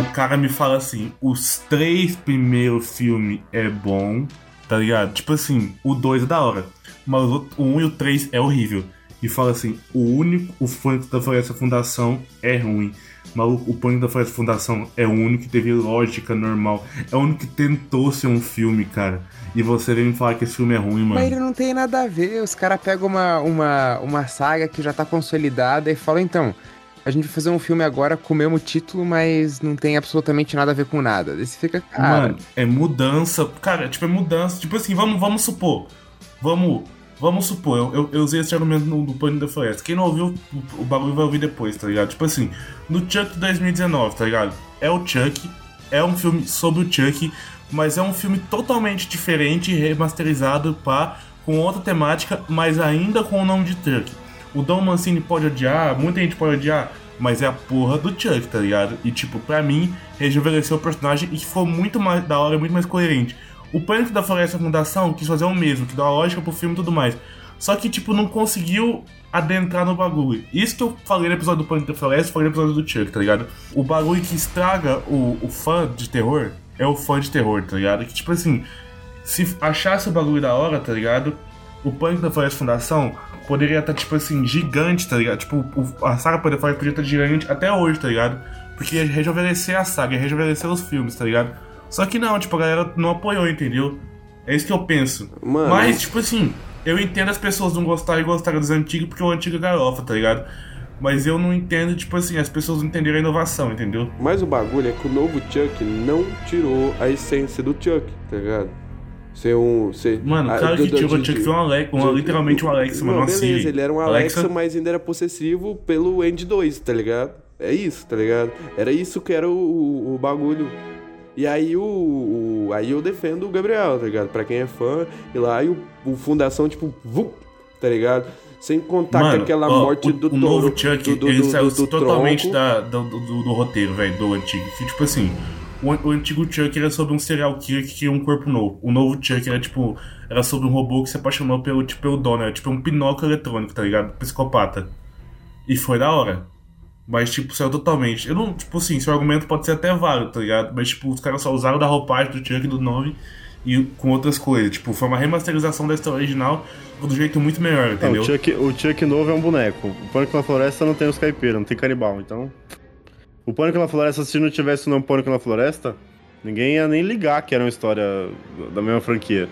O cara me fala assim, os três primeiros filmes é bom, tá ligado? Tipo assim, o dois é da hora, mas o, um e o três é horrível. E fala assim, o único, o Pânico da Floresta Fundação é ruim. Mas o, o Pânico da Floresta Fundação é o único que teve lógica normal. É o único que tentou ser um filme, cara. E você vem me falar que esse filme é ruim, mano. Mas ele não tem nada a ver. Os caras pegam uma, uma, uma saga que já tá consolidada e falam, então, a gente vai fazer um filme agora com o mesmo título, mas não tem absolutamente nada a ver com nada. Você fica, cara. Mano, é mudança. Cara, tipo, é mudança. Tipo assim, vamos, vamos supor. Vamos. Vamos supor, eu, eu, eu usei esse argumento no, no Pânico da Floresta. Quem não ouviu, o, o bagulho vai ouvir depois, tá ligado? Tipo assim, no Chuck 2019, tá ligado? É o Chuck, é um filme sobre o Chuck, mas é um filme totalmente diferente, remasterizado, pá, com outra temática, mas ainda com o nome de Chuck. O Dom Mancini pode odiar, muita gente pode odiar, mas é a porra do Chuck, tá ligado? E tipo, pra mim, rejuvenesceu o personagem e ficou muito mais da hora, muito mais coerente. O Pânico da Floresta Fundação quis fazer o mesmo, que dá lógica pro filme e tudo mais. Só que, tipo, não conseguiu adentrar no bagulho. Isso que eu falei no episódio do Pânico da Floresta, falei no episódio do Chuck, tá ligado? O bagulho que estraga o, o fã de terror é o fã de terror, tá ligado? Que, tipo assim, se achasse o bagulho da hora, tá ligado? O Pânico da Floresta Fundação poderia estar, tipo assim, gigante, tá ligado? Tipo, a saga poderia podia estar gigante até hoje, tá ligado? Porque ia rejuvenescer a saga, ia rejuvenescer os filmes, tá ligado? Só que não, tipo, a galera não apoiou, entendeu? É isso que eu penso. Mano. Mas, tipo assim, eu entendo as pessoas não gostarem e gostarem dos antigos porque o antigo é garofa, tá ligado? Mas eu não entendo, tipo assim, as pessoas não entenderam a inovação, entendeu? Mas o bagulho é que o novo Chuck não tirou a essência do Chuck, tá ligado? Ser um. Ser, Mano, claro do- que do- de- Chuck foi um Alexa, uma, de- literalmente um Alexa, mano, Não, beleza, Siri. ele era um Alexa, mas ainda era possessivo pelo End 2, tá ligado? É isso, tá ligado? Era isso que era o, o- o bagulho. E aí o, o- Aí eu defendo o Gabriel, tá ligado? Pra quem é fã, e lá e o, o Fundação, tipo, vup, tá ligado? Sem contar Mano, que aquela ó, morte o, do o novo Chuck, do, do, ele do- saiu totalmente da, do, do, do roteiro, velho, do antigo. Que, tipo assim, o, o antigo Chuck era sobre um serial killer que tinha um corpo novo. O novo Chuck era, tipo, era sobre um robô que se apaixonou pelo, tipo, pelo dono. Era, tipo, um pinóquio eletrônico, tá ligado? Psicopata. E foi da hora. Mas, tipo, saiu totalmente. Eu não, tipo assim, seu argumento pode ser até válido, tá ligado? Mas, tipo, os caras só usaram da roupagem do Chuck do 9 e com outras coisas. Tipo, foi uma remasterização da história original do jeito muito melhor, Não, entendeu? o, Chuck, o Chuck novo é um boneco. O Pânico na Floresta não tem os caipiras, não tem canibal, então. O Pânico na Floresta, se não tivesse o nome Pânico na Floresta, ninguém ia nem ligar que era uma história da mesma franquia.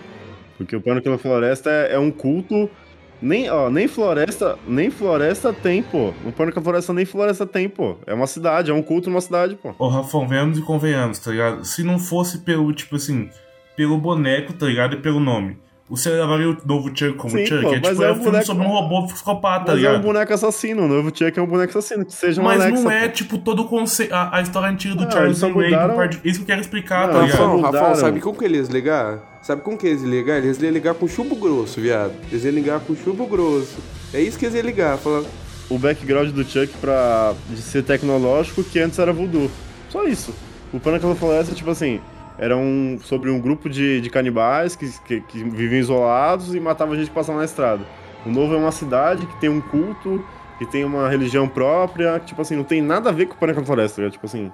Porque o Pânico na Floresta é, é um culto Nem, ó, nem floresta, nem floresta tem, pô. No Pânico na Floresta nem floresta tem, pô. É uma cidade, é um culto numa cidade, pô. Ô, Rafão, venhamos e convenhamos, tá ligado? Se não fosse pelo, tipo assim, pelo boneco, tá ligado? E pelo nome. Você levaria o novo Chuck como Sim, Chuck? pô, é tipo, é é um filme boneco- sobre um robô psicopata, Mas é um ligado? boneco assassino, o novo Chuck é um boneco assassino, que seja uma Mas Alexa, não é, pô. tipo, todo o conceito. A, a história antiga do Ah, Charles Ray. mudaram- part- Isso que eu quero explicar, Não, tá ligado? Rafão, mudaram. sabe como que eles iam ligar? Sabe como que eles iam ligar? Eles iam ligar com chumbo grosso, viado. Eles iam ligar com chumbo grosso. É isso que eles iam ligar. Falar, O background do Chuck pra de ser tecnológico, que antes era voodoo. Só isso. O Pânico na Floresta, tipo assim, era um, sobre um grupo de, de canibais que, que, que viviam isolados e matavam gente que passava na estrada. O novo é uma cidade que tem um culto, que tem uma religião própria, que, tipo assim, não tem nada a ver com o Pânico na Floresta, né? tipo assim...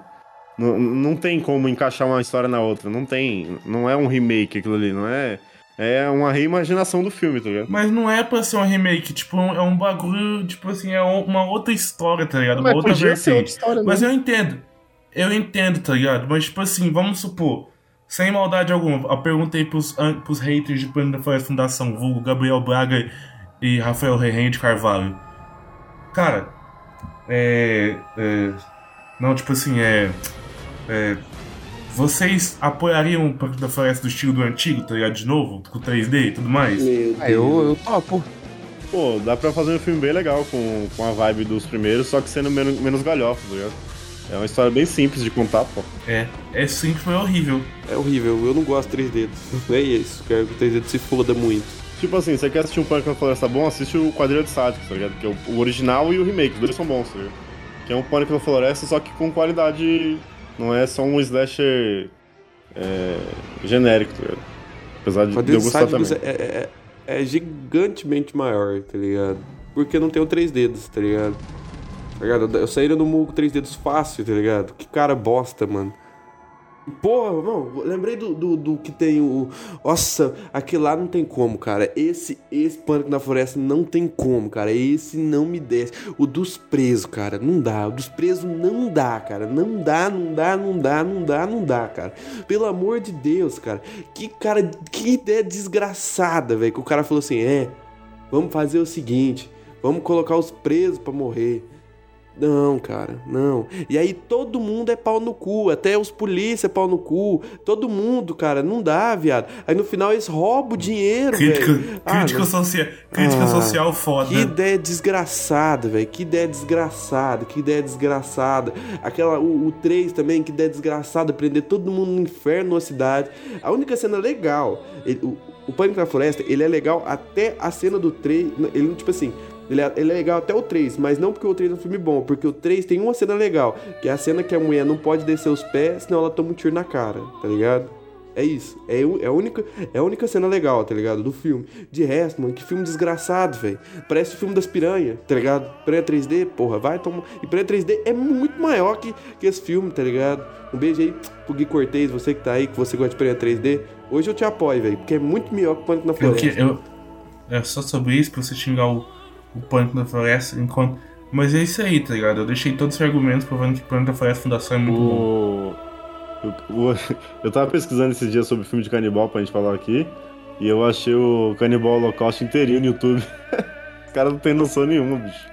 Não, não tem como encaixar uma história na outra, não tem... Não é um remake aquilo ali, não é... É uma reimaginação do filme, tá ligado? Mas não é pra ser um remake, tipo, é um bagulho, tipo assim, é uma outra história, tá ligado? Uma Mas outra podia ser outra história, Mas né? eu entendo. Eu entendo, tá ligado? Mas, tipo assim, vamos supor, sem maldade alguma, eu perguntei pros, pros haters de Plano da Floresta Fundação, vulgo Gabriel Braga e Rafael Rehen de Carvalho. Cara, é, é. Não, tipo assim, é. é vocês apoiariam o Plano da Floresta do estilo do antigo, tá ligado? De novo, com 3D e tudo mais? Ah, eu, eu topo. Pô, dá pra fazer um filme bem legal com, com a vibe dos primeiros, só que sendo menos, menos galhofa, tá ligado? É uma história bem simples de contar, pô. É, é simples, foi horrível. É horrível, eu não gosto de 3 dedos. *laughs* É isso, quero que o 3 dedos se foda muito. Tipo assim, você quer assistir um Pânico na Floresta bom, assiste o Quadrilha de Sádicos, tá ligado? Que é o, original e o remake, os dois são bons, tá ligado? Que é um Pânico na Floresta, só que com qualidade... Não é só um slasher é, genérico, tá ligado? Apesar de, de eu gostar Sádicos também. é, é, é- é gigantemente maior, tá ligado? Porque não tem o 3 dedos, tá ligado? Tá ligado? Eu saíram no com 3 dedos fácil, tá ligado? Que cara bosta, mano. Porra, não, lembrei do, do, do que tem o. Nossa, aquele lá não tem como, cara. Esse, esse Pânico na Floresta não tem como, cara. Esse não me desce. O dos presos, cara, não dá. O dos presos não dá, cara. Não dá, não dá, não dá, não dá, não dá, cara. Pelo amor de Deus, cara. Que cara, que ideia desgraçada, velho. Que o cara falou assim: é, vamos fazer o seguinte, vamos colocar os presos pra morrer. Não, cara, não. E aí todo mundo é pau no cu, até os polícia é pau no cu. Todo mundo, cara, não dá, viado. Aí no final eles roubam o dinheiro, Crítica. Ah, crítica, não- social, crítica Ah, social foda. que ideia desgraçada, velho. Que ideia desgraçada, que ideia desgraçada. Aquela, o, o 3 também, que ideia desgraçada, prender todo mundo no inferno numa cidade. A única cena legal, ele- o, o Pânico na Floresta, ele é legal até a cena do 3. Ele, tipo assim, ele é, ele é legal até o 3, mas não porque o 3 é um filme bom, porque o 3 tem uma cena legal, que é a cena que a mulher não pode descer os pés, senão ela toma um tiro na cara, tá ligado? É isso. É, o- é, a única, é a única cena legal, tá ligado? Do filme. De resto, mano, que filme desgraçado, velho. Parece o filme das piranhas, tá ligado? Piranha 3D, porra, vai tomar. E Piranha 3D é muito maior que, que esse filme, tá ligado? Um beijo aí pro Gui Cortez, você que tá aí, que você gosta de Piranha 3D. Hoje eu te apoio, velho, porque é muito melhor que o Pânico na Eu, Floresta. que, eu, é só sobre isso, pra você xingar o, o Pânico da Floresta. Enquanto, mas é isso aí, tá ligado? Eu deixei todos os argumentos provando que o Pânico da Floresta Fundação é muito bom. O... o- *laughs* o- Eu tava pesquisando esses dias sobre filme de canibal pra gente falar aqui. E eu achei o Canibal Holocaust inteirinho no YouTube. *laughs* Os caras não tem noção nenhuma, bicho.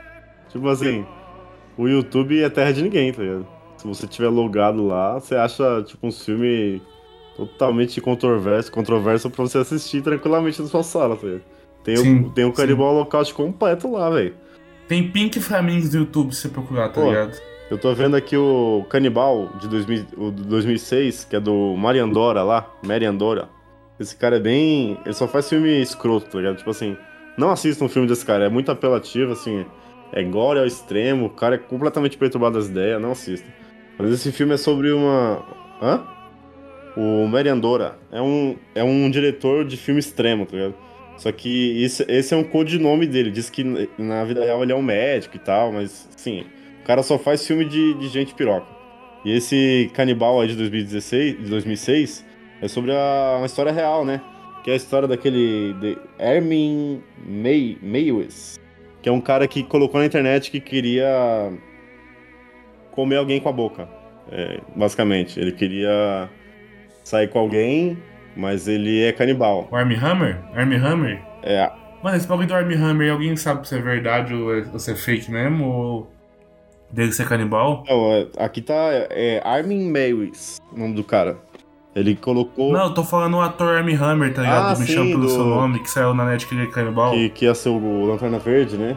Tipo assim, o YouTube é terra de ninguém, tá ligado? Se você tiver logado lá, você acha, tipo, um filme totalmente controverso, controverso pra você assistir tranquilamente na sua sala, tá ligado? Tem, Sim, o, tem o Canibal Holocaust completo lá, velho. Tem Pink Flamingos no YouTube se procurar, tá Pô. ligado? Eu tô vendo aqui o Canibal de 2000, o de 2006, que é do Mariandora lá, Mariandora. Esse cara é bem. Ele só faz filme escroto, tá ligado? Tipo assim, não assista um filme desse cara, é muito apelativo, assim. É gore ao extremo, o cara é completamente perturbado das ideias, não assista. Mas esse filme é sobre uma. Hã? O Mariandora é um, é um diretor de filme extremo, tá ligado? Só que esse, esse é um codinome dele. Diz que na vida real ele é um médico e tal, mas, assim, o cara só faz filme de, de gente piroca. E esse Canibal aí de 2016, de 2006 é sobre a, uma história real, né? Que é a história daquele de Ermin May, Maywes, que é um cara que colocou na internet que queria comer alguém com a boca. É, basicamente, ele queria sair com alguém, mas ele é canibal. O Army Hammer? Army Hammer? É, Mano, esse bagulho do Armie Hammer, alguém sabe se é verdade ou, é, ou se é fake mesmo? Ou dele ser canibal? Não, é- aqui tá é, Armin Meiwes, o nome do cara. Ele colocou Não, eu tô falando o ator Armie Hammer, tá ligado? Ah, Me sim, chama pelo do- seu nome, que saiu na net que ele é canibal. que, que ia ser o Lanterna Verde, né?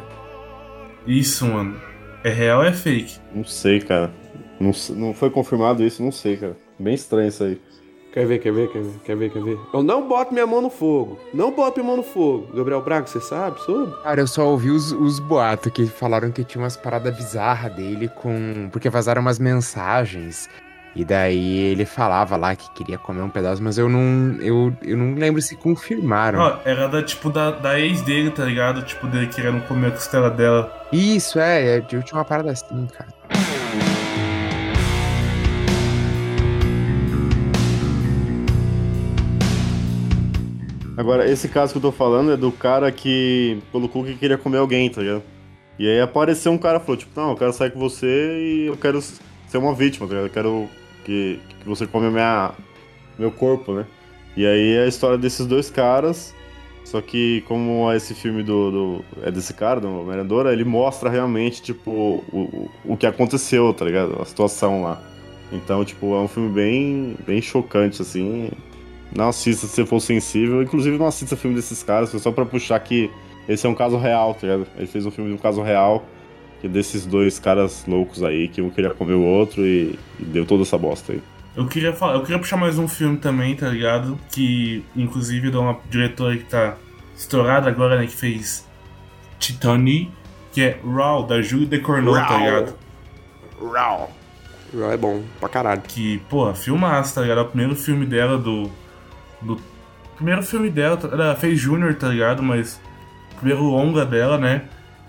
Isso, mano. É real ou é fake? Não sei, cara. Não, não foi confirmado isso, não sei, cara. Bem estranho isso aí. Quer ver, quer ver, quer ver, quer ver, quer ver? Eu não boto minha mão no fogo. Não boto minha mão no fogo. Gabriel Braga, você sabe sobre? Cara, eu só ouvi os, os boatos que falaram que tinha umas paradas bizarras dele com. Porque vazaram umas mensagens. E daí ele falava lá que queria comer um pedaço, mas eu não. Eu, eu não lembro se confirmaram. Ó, era da, tipo, da, da ex dele, tá ligado? Tipo, dele querendo comer a costela dela. Isso, é, é, eu tinha uma parada assim, cara. Agora, esse caso que eu tô falando é do cara que colocou que queria comer alguém, tá ligado? E aí apareceu um cara e falou, tipo, não, eu quero sair com você e eu quero ser uma vítima, tá ligado? Eu quero que, que você come minha, meu corpo, né? E aí é a história desses dois caras, só que como é esse filme do, do é desse cara, do Merendora, ele mostra realmente, tipo, o, o, o que aconteceu, tá ligado? A situação lá. Então, tipo, é um filme bem, bem chocante, assim. Não assista se você for sensível. Inclusive, não assista filme desses caras, foi só pra puxar que esse é um caso real, tá ligado? Ele fez um filme de um caso real, que desses dois caras loucos aí, que um queria comer o outro e, e deu toda essa bosta aí. Eu queria falar, eu queria puxar mais um filme também, tá ligado? Que inclusive de uma diretora que tá estourada agora, né? Que fez Titani, que é Raw, da Julie Decorneau, tá Raw. ligado? Raw. Raw é bom, pra caralho. Que, porra, filmaço, tá ligado? É o primeiro filme dela do. Do primeiro filme dela, tá- ela fez Junior, tá ligado? Mas. Primeiro longa dela, né?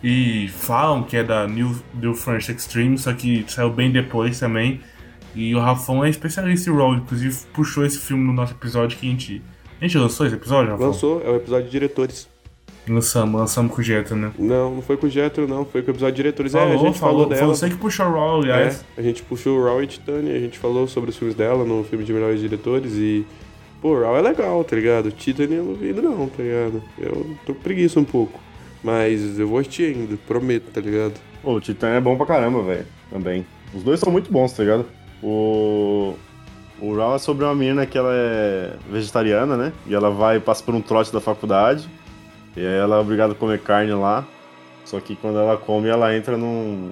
E falam que é da New, New French Extreme, só que saiu bem depois também. E o Rafão é especialista em Raw, inclusive puxou esse filme no nosso episódio que a gente. A gente lançou esse episódio, Rafão? Lançou, é o episódio de diretores. Lançamos, lançamos com o Jetta, né? Não, não foi com o Jetro, não. Foi com o episódio de diretores. é, a Falou, gente falou, falou, dela. Foi você que puxou o Raw, aliás. É, a gente puxou o Raw e Titânia, a gente falou sobre os filmes dela no filme de melhores diretores e. Pô, Raw é legal, tá ligado? Titânia eu não vi não, tá ligado? Eu tô preguiça um pouco. Mas eu vou assistir ainda, prometo, tá ligado? Pô, o Titã é bom pra caramba, velho. Também. Os dois são muito bons, tá ligado? O. O Raw é sobre uma menina que ela é vegetariana, né? E ela vai, passa por um trote da faculdade. E aí ela é obrigada a comer carne lá. Só que quando ela come, ela entra num.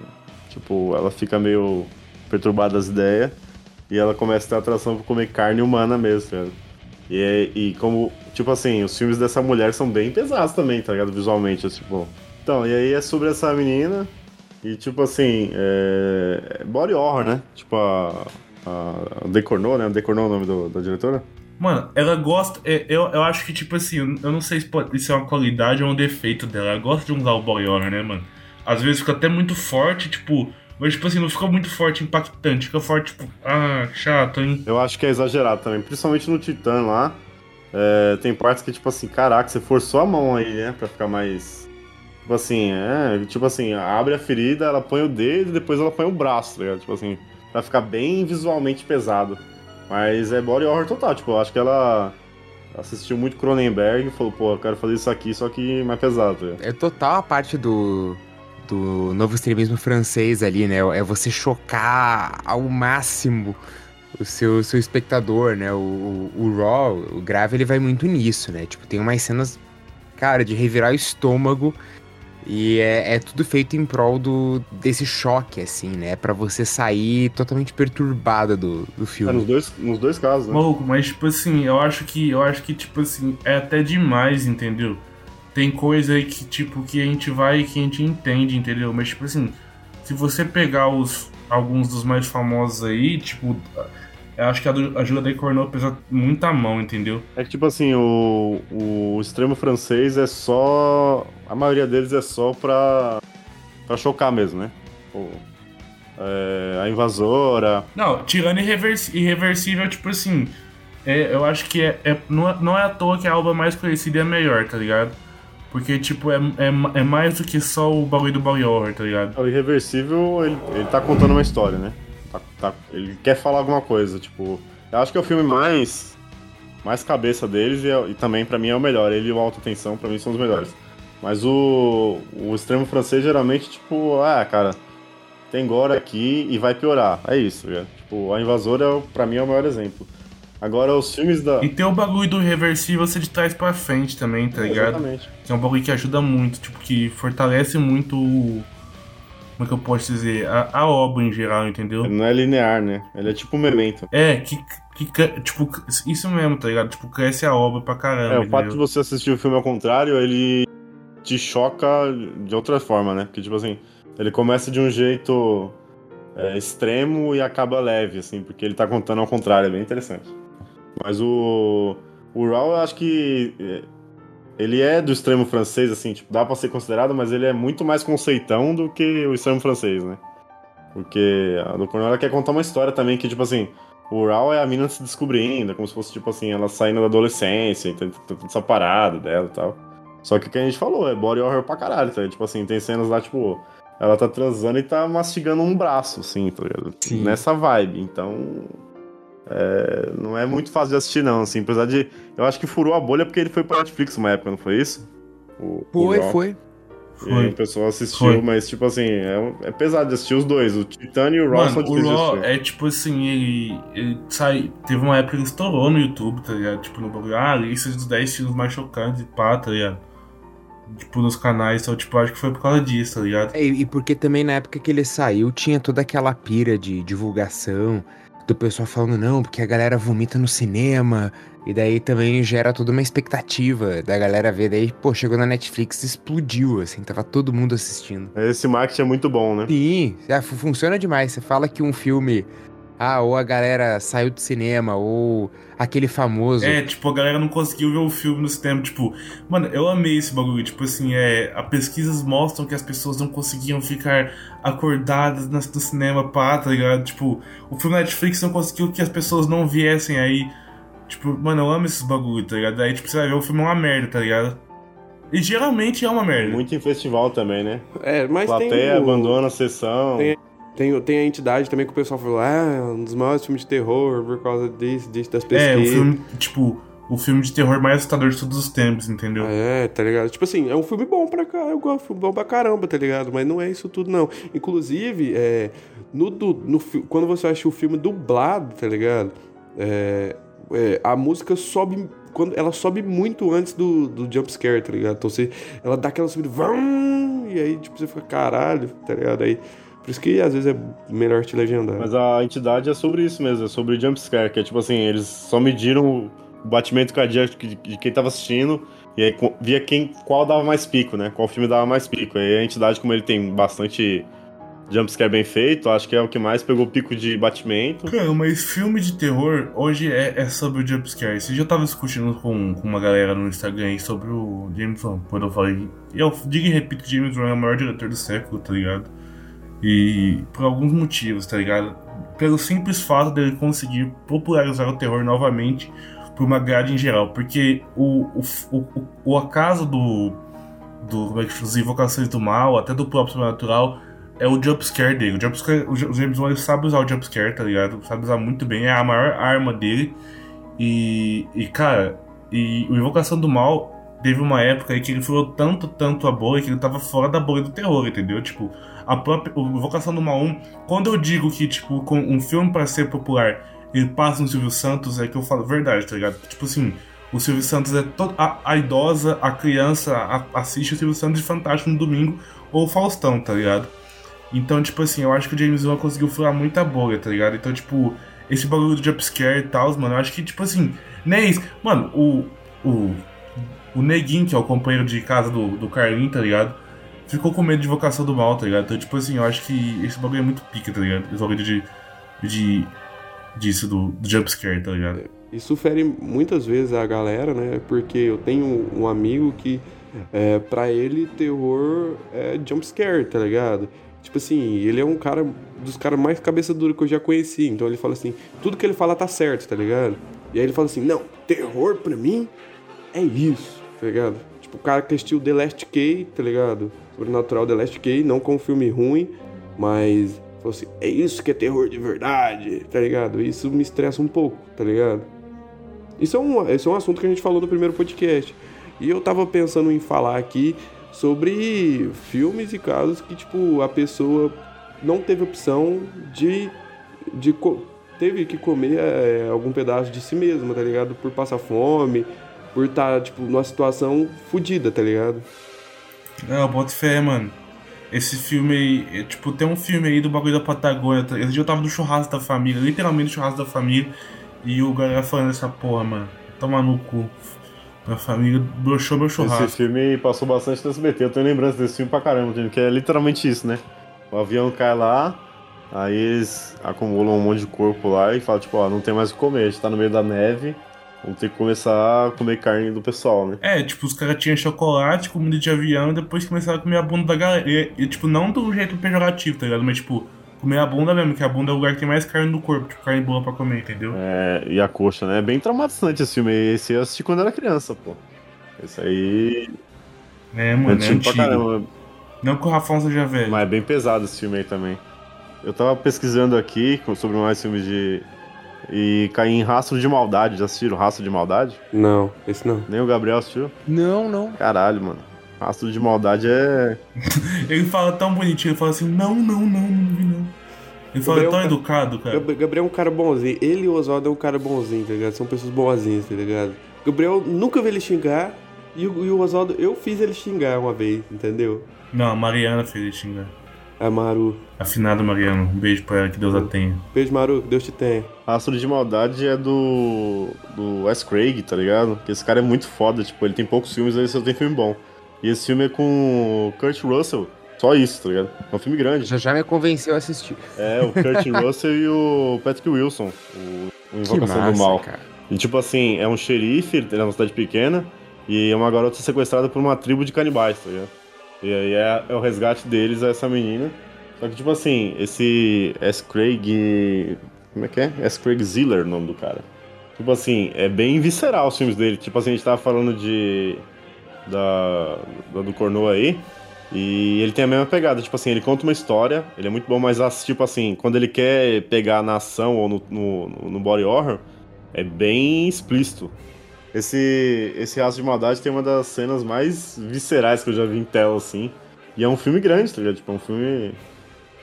Tipo, ela fica meio perturbada das ideias. E ela começa a ter atração por comer carne humana mesmo, tá ligado? E, é- e como, tipo assim, os filmes dessa mulher são bem pesados também, tá ligado? Visualmente, tipo. Então, e aí é sobre essa menina. E tipo assim, é. é Body horror, né? Tipo a. A Decornou, né? Decornou é o nome do- da diretora? Mano, ela gosta. é, Eu, eu acho que, tipo assim, eu- eu não sei se pode, isso é uma qualidade ou um defeito dela. Ela gosta de usar o body horror, né, mano? Às vezes fica até muito forte, tipo. Mas, tipo assim, não fica muito forte, impactante. Fica forte, tipo, ah, chato, hein? Eu acho que é exagerado também, principalmente no Titã lá. É, tem partes que, tipo assim, caraca, você forçou a mão aí, né? Pra ficar mais. Tipo assim, é. Tipo assim, abre a ferida, ela põe o dedo e depois ela põe o braço, tá ligado? Tipo assim, pra ficar bem visualmente pesado. Mas é body horror total, tipo, eu acho que ela assistiu muito Cronenberg e falou, pô, eu quero fazer isso aqui, só que mais pesado, tá ligado? É total a parte do, do novo extremismo francês ali, né? É você chocar ao máximo o seu, seu espectador, né? O, o, o Raw, o Grave, ele vai muito nisso, né? Tipo, tem umas cenas, cara, de revirar o estômago e é, é tudo feito em prol do, desse choque, assim, né? Pra você sair totalmente perturbada do, do É, filme. nos, dois, nos dois casos, né? Maluco, mas, tipo assim, eu acho que. Eu acho que, tipo assim, é até demais, entendeu? Tem coisa aí que, tipo, que a gente vai e que a gente entende, entendeu? Mas, tipo assim, se você pegar os alguns dos mais famosos aí, tipo. Eu acho que a, do- a Julia Day Cornell pesa muita mão, entendeu? É que, tipo assim, o, o extremo francês é só. A maioria deles é só pra. pra chocar mesmo, né? O- é, a invasora. Não, tirando irreversi- irreversível, tipo assim. é, eu acho que é, é- não, é, não é à toa que a alba mais conhecida é a melhor, tá ligado? Porque, tipo, é, é, é mais do que só o bagulho do horror, tá ligado? O irreversível, ele, ele tá contando uma história, né? Tá- tá- ele quer falar alguma coisa, tipo. Eu acho que é o filme mais. mais cabeça deles e, é- e também pra mim é o melhor. Ele e o Alta Tensão, pra mim, são os melhores. Mas o, o extremo francês geralmente, tipo, ah, cara, tem gore aqui e vai piorar. É isso, já. Tipo, a invasora, é, pra mim, é o maior exemplo. Agora, os filmes da. E tem o bagulho do reversível ser de trás pra frente também, tá ligado? Exatamente. Que é um bagulho que ajuda muito, tipo, que fortalece muito o. Como é que eu posso dizer? A, a obra em geral, entendeu? Ele não é linear, né? Ele é tipo um memento. É, que, que, tipo, isso mesmo, tá ligado? Tipo, cresce a obra pra caramba. É, o fato de você assistir o filme ao contrário, ele te choca de outra forma, né? Porque, tipo assim, ele começa de um jeito é, extremo e acaba leve, assim, porque ele tá contando ao contrário, é bem interessante. Mas o. O Raw, eu acho que. é, Ele é do extremo francês, assim, tipo, dá pra ser considerado, mas ele é muito mais conceitão do que o extremo francês, né? Porque a do Cornell ela quer contar uma história também que, tipo assim, o Raw é a mina se descobrindo, é como se fosse, tipo assim, ela saindo da adolescência, e tem toda essa parada dela e tal. Só que o que a gente falou, é body horror pra caralho, tá? Tipo assim, tem cenas lá, tipo, ela tá transando e tá mastigando um braço, assim, tá ligado? Sim. Nessa vibe. Então. É, não é muito fácil de assistir, não, assim. Apesar de. Eu acho que furou a bolha porque ele foi pra Netflix uma época, não foi isso? O- o Foi, Raw. foi. E Foi. o pessoal assistiu, Foi. mas, tipo assim, é, é pesado de assistir os dois. O Titã e o Raw Mano, são o difíceis de Raw é tipo assim, ele, ele sai. Teve uma época que ele estourou no YouTube, tá ligado? Tipo, no bagulho, ah, lista dos 10 filmes mais chocantes e pá, tá ligado? Tipo, nos canais, então, tipo, acho que foi por causa disso, tá ligado? É, e porque também na época que ele saiu tinha toda aquela pira de divulgação do pessoal falando não, porque a galera vomita no cinema. E daí também gera toda uma expectativa da galera ver. Daí, pô, chegou na Netflix e explodiu, assim, tava todo mundo assistindo. Esse marketing é muito bom, né? Sim, é, fu- funciona demais. Você fala que um filme. Ah, ou a galera saiu do cinema, ou aquele famoso. É, tipo, a galera não conseguiu ver o filme no cinema. Tipo, mano, eu amei esse bagulho. Tipo assim, é. As pesquisas mostram que as pessoas não conseguiam ficar acordadas no, no cinema, pá, tá ligado? Tipo, o filme Netflix não conseguiu que as pessoas não viessem aí. Tipo, mano, eu amo esses bagulho, tá ligado? Aí, tipo, você vai ver o filme é uma merda, tá ligado? E geralmente é uma merda. Muito em festival também, né? É, mas Plateia tem o, abandona a sessão. Tem- tem, tem a entidade também que o pessoal falou, ah, é um dos maiores filmes de terror por causa disso, disso das É, o pesquisas. filme, tipo, o filme de terror mais assustador de todos os tempos, entendeu? É, tá ligado? Tipo assim, é um filme bom pra cá, eu gosto, filme bom pra caramba, tá ligado? Mas não é isso tudo, não. Inclusive, é, no, du- no, quando você assiste o filme dublado, tá ligado? É, é, a música sobe. Quando, ela sobe muito antes do, do jump scare, tá ligado? Então você, ela dá aquela subida, vrum, e aí tipo, você fica, caralho, tá ligado? Aí, por isso que às vezes é melhor te legendar. Mas a entidade é sobre isso mesmo, é sobre jumpscare, que é tipo assim, eles só mediram o batimento cardíaco de de quem tava assistindo e aí via quem, qual dava mais pico, né? Qual filme dava mais pico. Aí a entidade, como ele tem bastante jumpscare bem feito, acho que é o que mais pegou pico de batimento. Cara, mas filme de terror hoje é, é sobre o jumpscare. Esse dia eu tava discutindo com, com uma galera no Instagram aí sobre o James Wan. Quando eu falei. E eu digo e repito: James Wan é o maior diretor do século, tá ligado? E por alguns motivos, tá ligado? Pelo simples fato dele conseguir popularizar o terror novamente por uma grade em geral. Porque o, o, o, o, acaso do. do é das invocações do mal, até do próprio sobrenatural é o jumpscare dele. O, jumpscare, o James Wan sabe usar o jumpscare, tá ligado? Sabe usar muito bem, é a maior arma dele. E, e cara, e o Invocação do Mal teve uma época aí que ele furou tanto, tanto a bolha que ele tava fora da bolha do terror, entendeu? Tipo, a própria. O Invocação do Mal 1, quando eu digo que, tipo, com um filme para ser popular, ele passa no Silvio Santos, é que eu falo verdade, tá ligado? Tipo assim. O Silvio Santos é todo. A, a idosa, a criança a- assiste o Silvio Santos de Fantástico no domingo, ou Faustão, tá ligado? Então, tipo assim, eu acho que o James Wan conseguiu furar muita bolha, tá ligado? Então, tipo, esse bagulho do jumpscare e tal, mano, eu acho que, tipo assim, nem isso. Mano, o. O. O Neguinho, que é o companheiro de casa do, do Carlinho, tá ligado? Ficou com medo de invocação do mal, tá ligado? Então, tipo assim, eu acho que esse bagulho é muito pica, tá ligado? Esse bagulho de. de disso, do, do jumpscare, tá ligado? Isso fere muitas vezes a galera, né? Porque eu tenho um amigo que, é, pra ele, terror é jumpscare, tá ligado? Tipo assim, ele é um cara dos caras mais cabeça dura que eu já conheci. Então ele fala assim: tudo que ele fala tá certo, tá ligado? E aí ele fala assim: não, terror pra mim é isso, tá ligado? Tipo, o cara que assistiu The Last Key, tá ligado? Sobrenatural The Last Key, não com um filme ruim, mas falou assim: é isso que é terror de verdade, tá ligado? Isso me estressa um pouco, tá ligado? Isso é, um, isso é um assunto que a gente falou no primeiro podcast. E eu tava pensando em falar aqui sobre filmes e casos que, tipo, a pessoa não teve opção de. de teve que comer é, algum pedaço de si mesma, tá ligado? Por passar fome, por estar, tipo, numa situação fodida, tá ligado? Não, bota fé, mano. Esse filme aí, é, tipo, tem um filme aí do bagulho da Patagônia. tá? Esse dia eu tava no churrasco da família, literalmente no churrasco da família. E o galera falando essa porra, mano. Toma no cu. Minha família broxou meu churrasco. Esse filme passou bastante no SBT, eu tenho lembrança desse filme pra caramba, que é literalmente isso, né? O avião cai lá, aí eles acumulam um monte de corpo lá e falam, tipo, ó, não tem mais o que comer, a gente tá no meio da neve, vamos ter que começar a comer carne do pessoal, né? É, tipo, os caras tinham chocolate, comida de avião e depois começaram a comer a bunda da galera. E, e, tipo, não do jeito pejorativo, tá ligado? Mas, tipo, comer a bunda mesmo, que a bunda é o lugar que tem mais carne no corpo, tipo, carne boa pra comer, entendeu? É, e a coxa, né? É bem traumatizante esse filme aí, esse eu assisti quando era criança, pô. Esse aí É, é mano, é antigo pra caramba, Não que o Rafão seja velho. mas é bem pesado esse filme aí também. Eu tava pesquisando aqui sobre mais filmes de... E caí em Rastro de Maldade, já assistiram Rastro de Maldade? Não, esse não. Nem o Gabriel assistiu? Não, não. Caralho, mano. Rastro de Maldade é... *laughs* Ele fala tão bonitinho, ele fala assim, não, não, não, não vi não. Ele fala Gabriel tão tá- educado, cara. Gab- Gabriel é um cara bonzinho. Ele e o Oswaldo é um cara bonzinho, tá ligado? São pessoas boazinhas, tá ligado? Gabriel nunca vi ele xingar. E o, e o Oswaldo, eu fiz ele xingar uma vez, entendeu? Não, a Mariana fez ele xingar. A Maru. Afinado Mariano, um beijo pra ela, que Deus a tenha. Beijo, Maru, que Deus te tenha. Rastro de Maldade é do... Do Wes Craig, tá ligado? Que esse cara é muito foda, tipo, ele tem poucos filmes, ele só tem filme bom. E esse filme é com o Kurt Russell. Só isso, tá ligado? É um filme grande. Já já me convenceu a assistir. É, o Kurt *laughs* Russell e o Patrick Wilson, o, o Invocação massa, do Mal. cara. E tipo assim, é um xerife, ele é uma cidade pequena, e é uma garota sequestrada por uma tribo de canibais, tá ligado? E aí é, é o resgate deles a essa menina. Só que tipo assim, esse S. Craig. Como é que é? S. Craig Ziller, o nome do cara. Tipo assim, é bem visceral os filmes dele. Tipo assim, a gente tava falando de. Da, da do Cornô aí. E ele tem a mesma pegada, tipo assim, ele conta uma história, ele é muito bom, mas as- tipo assim, quando ele quer pegar na ação ou no, no, no body horror, é bem explícito. Esse, esse Aço de Maldade tem uma das cenas mais viscerais que eu já vi em tela, assim. E é um filme grande, tá ligado? Tipo, é um filme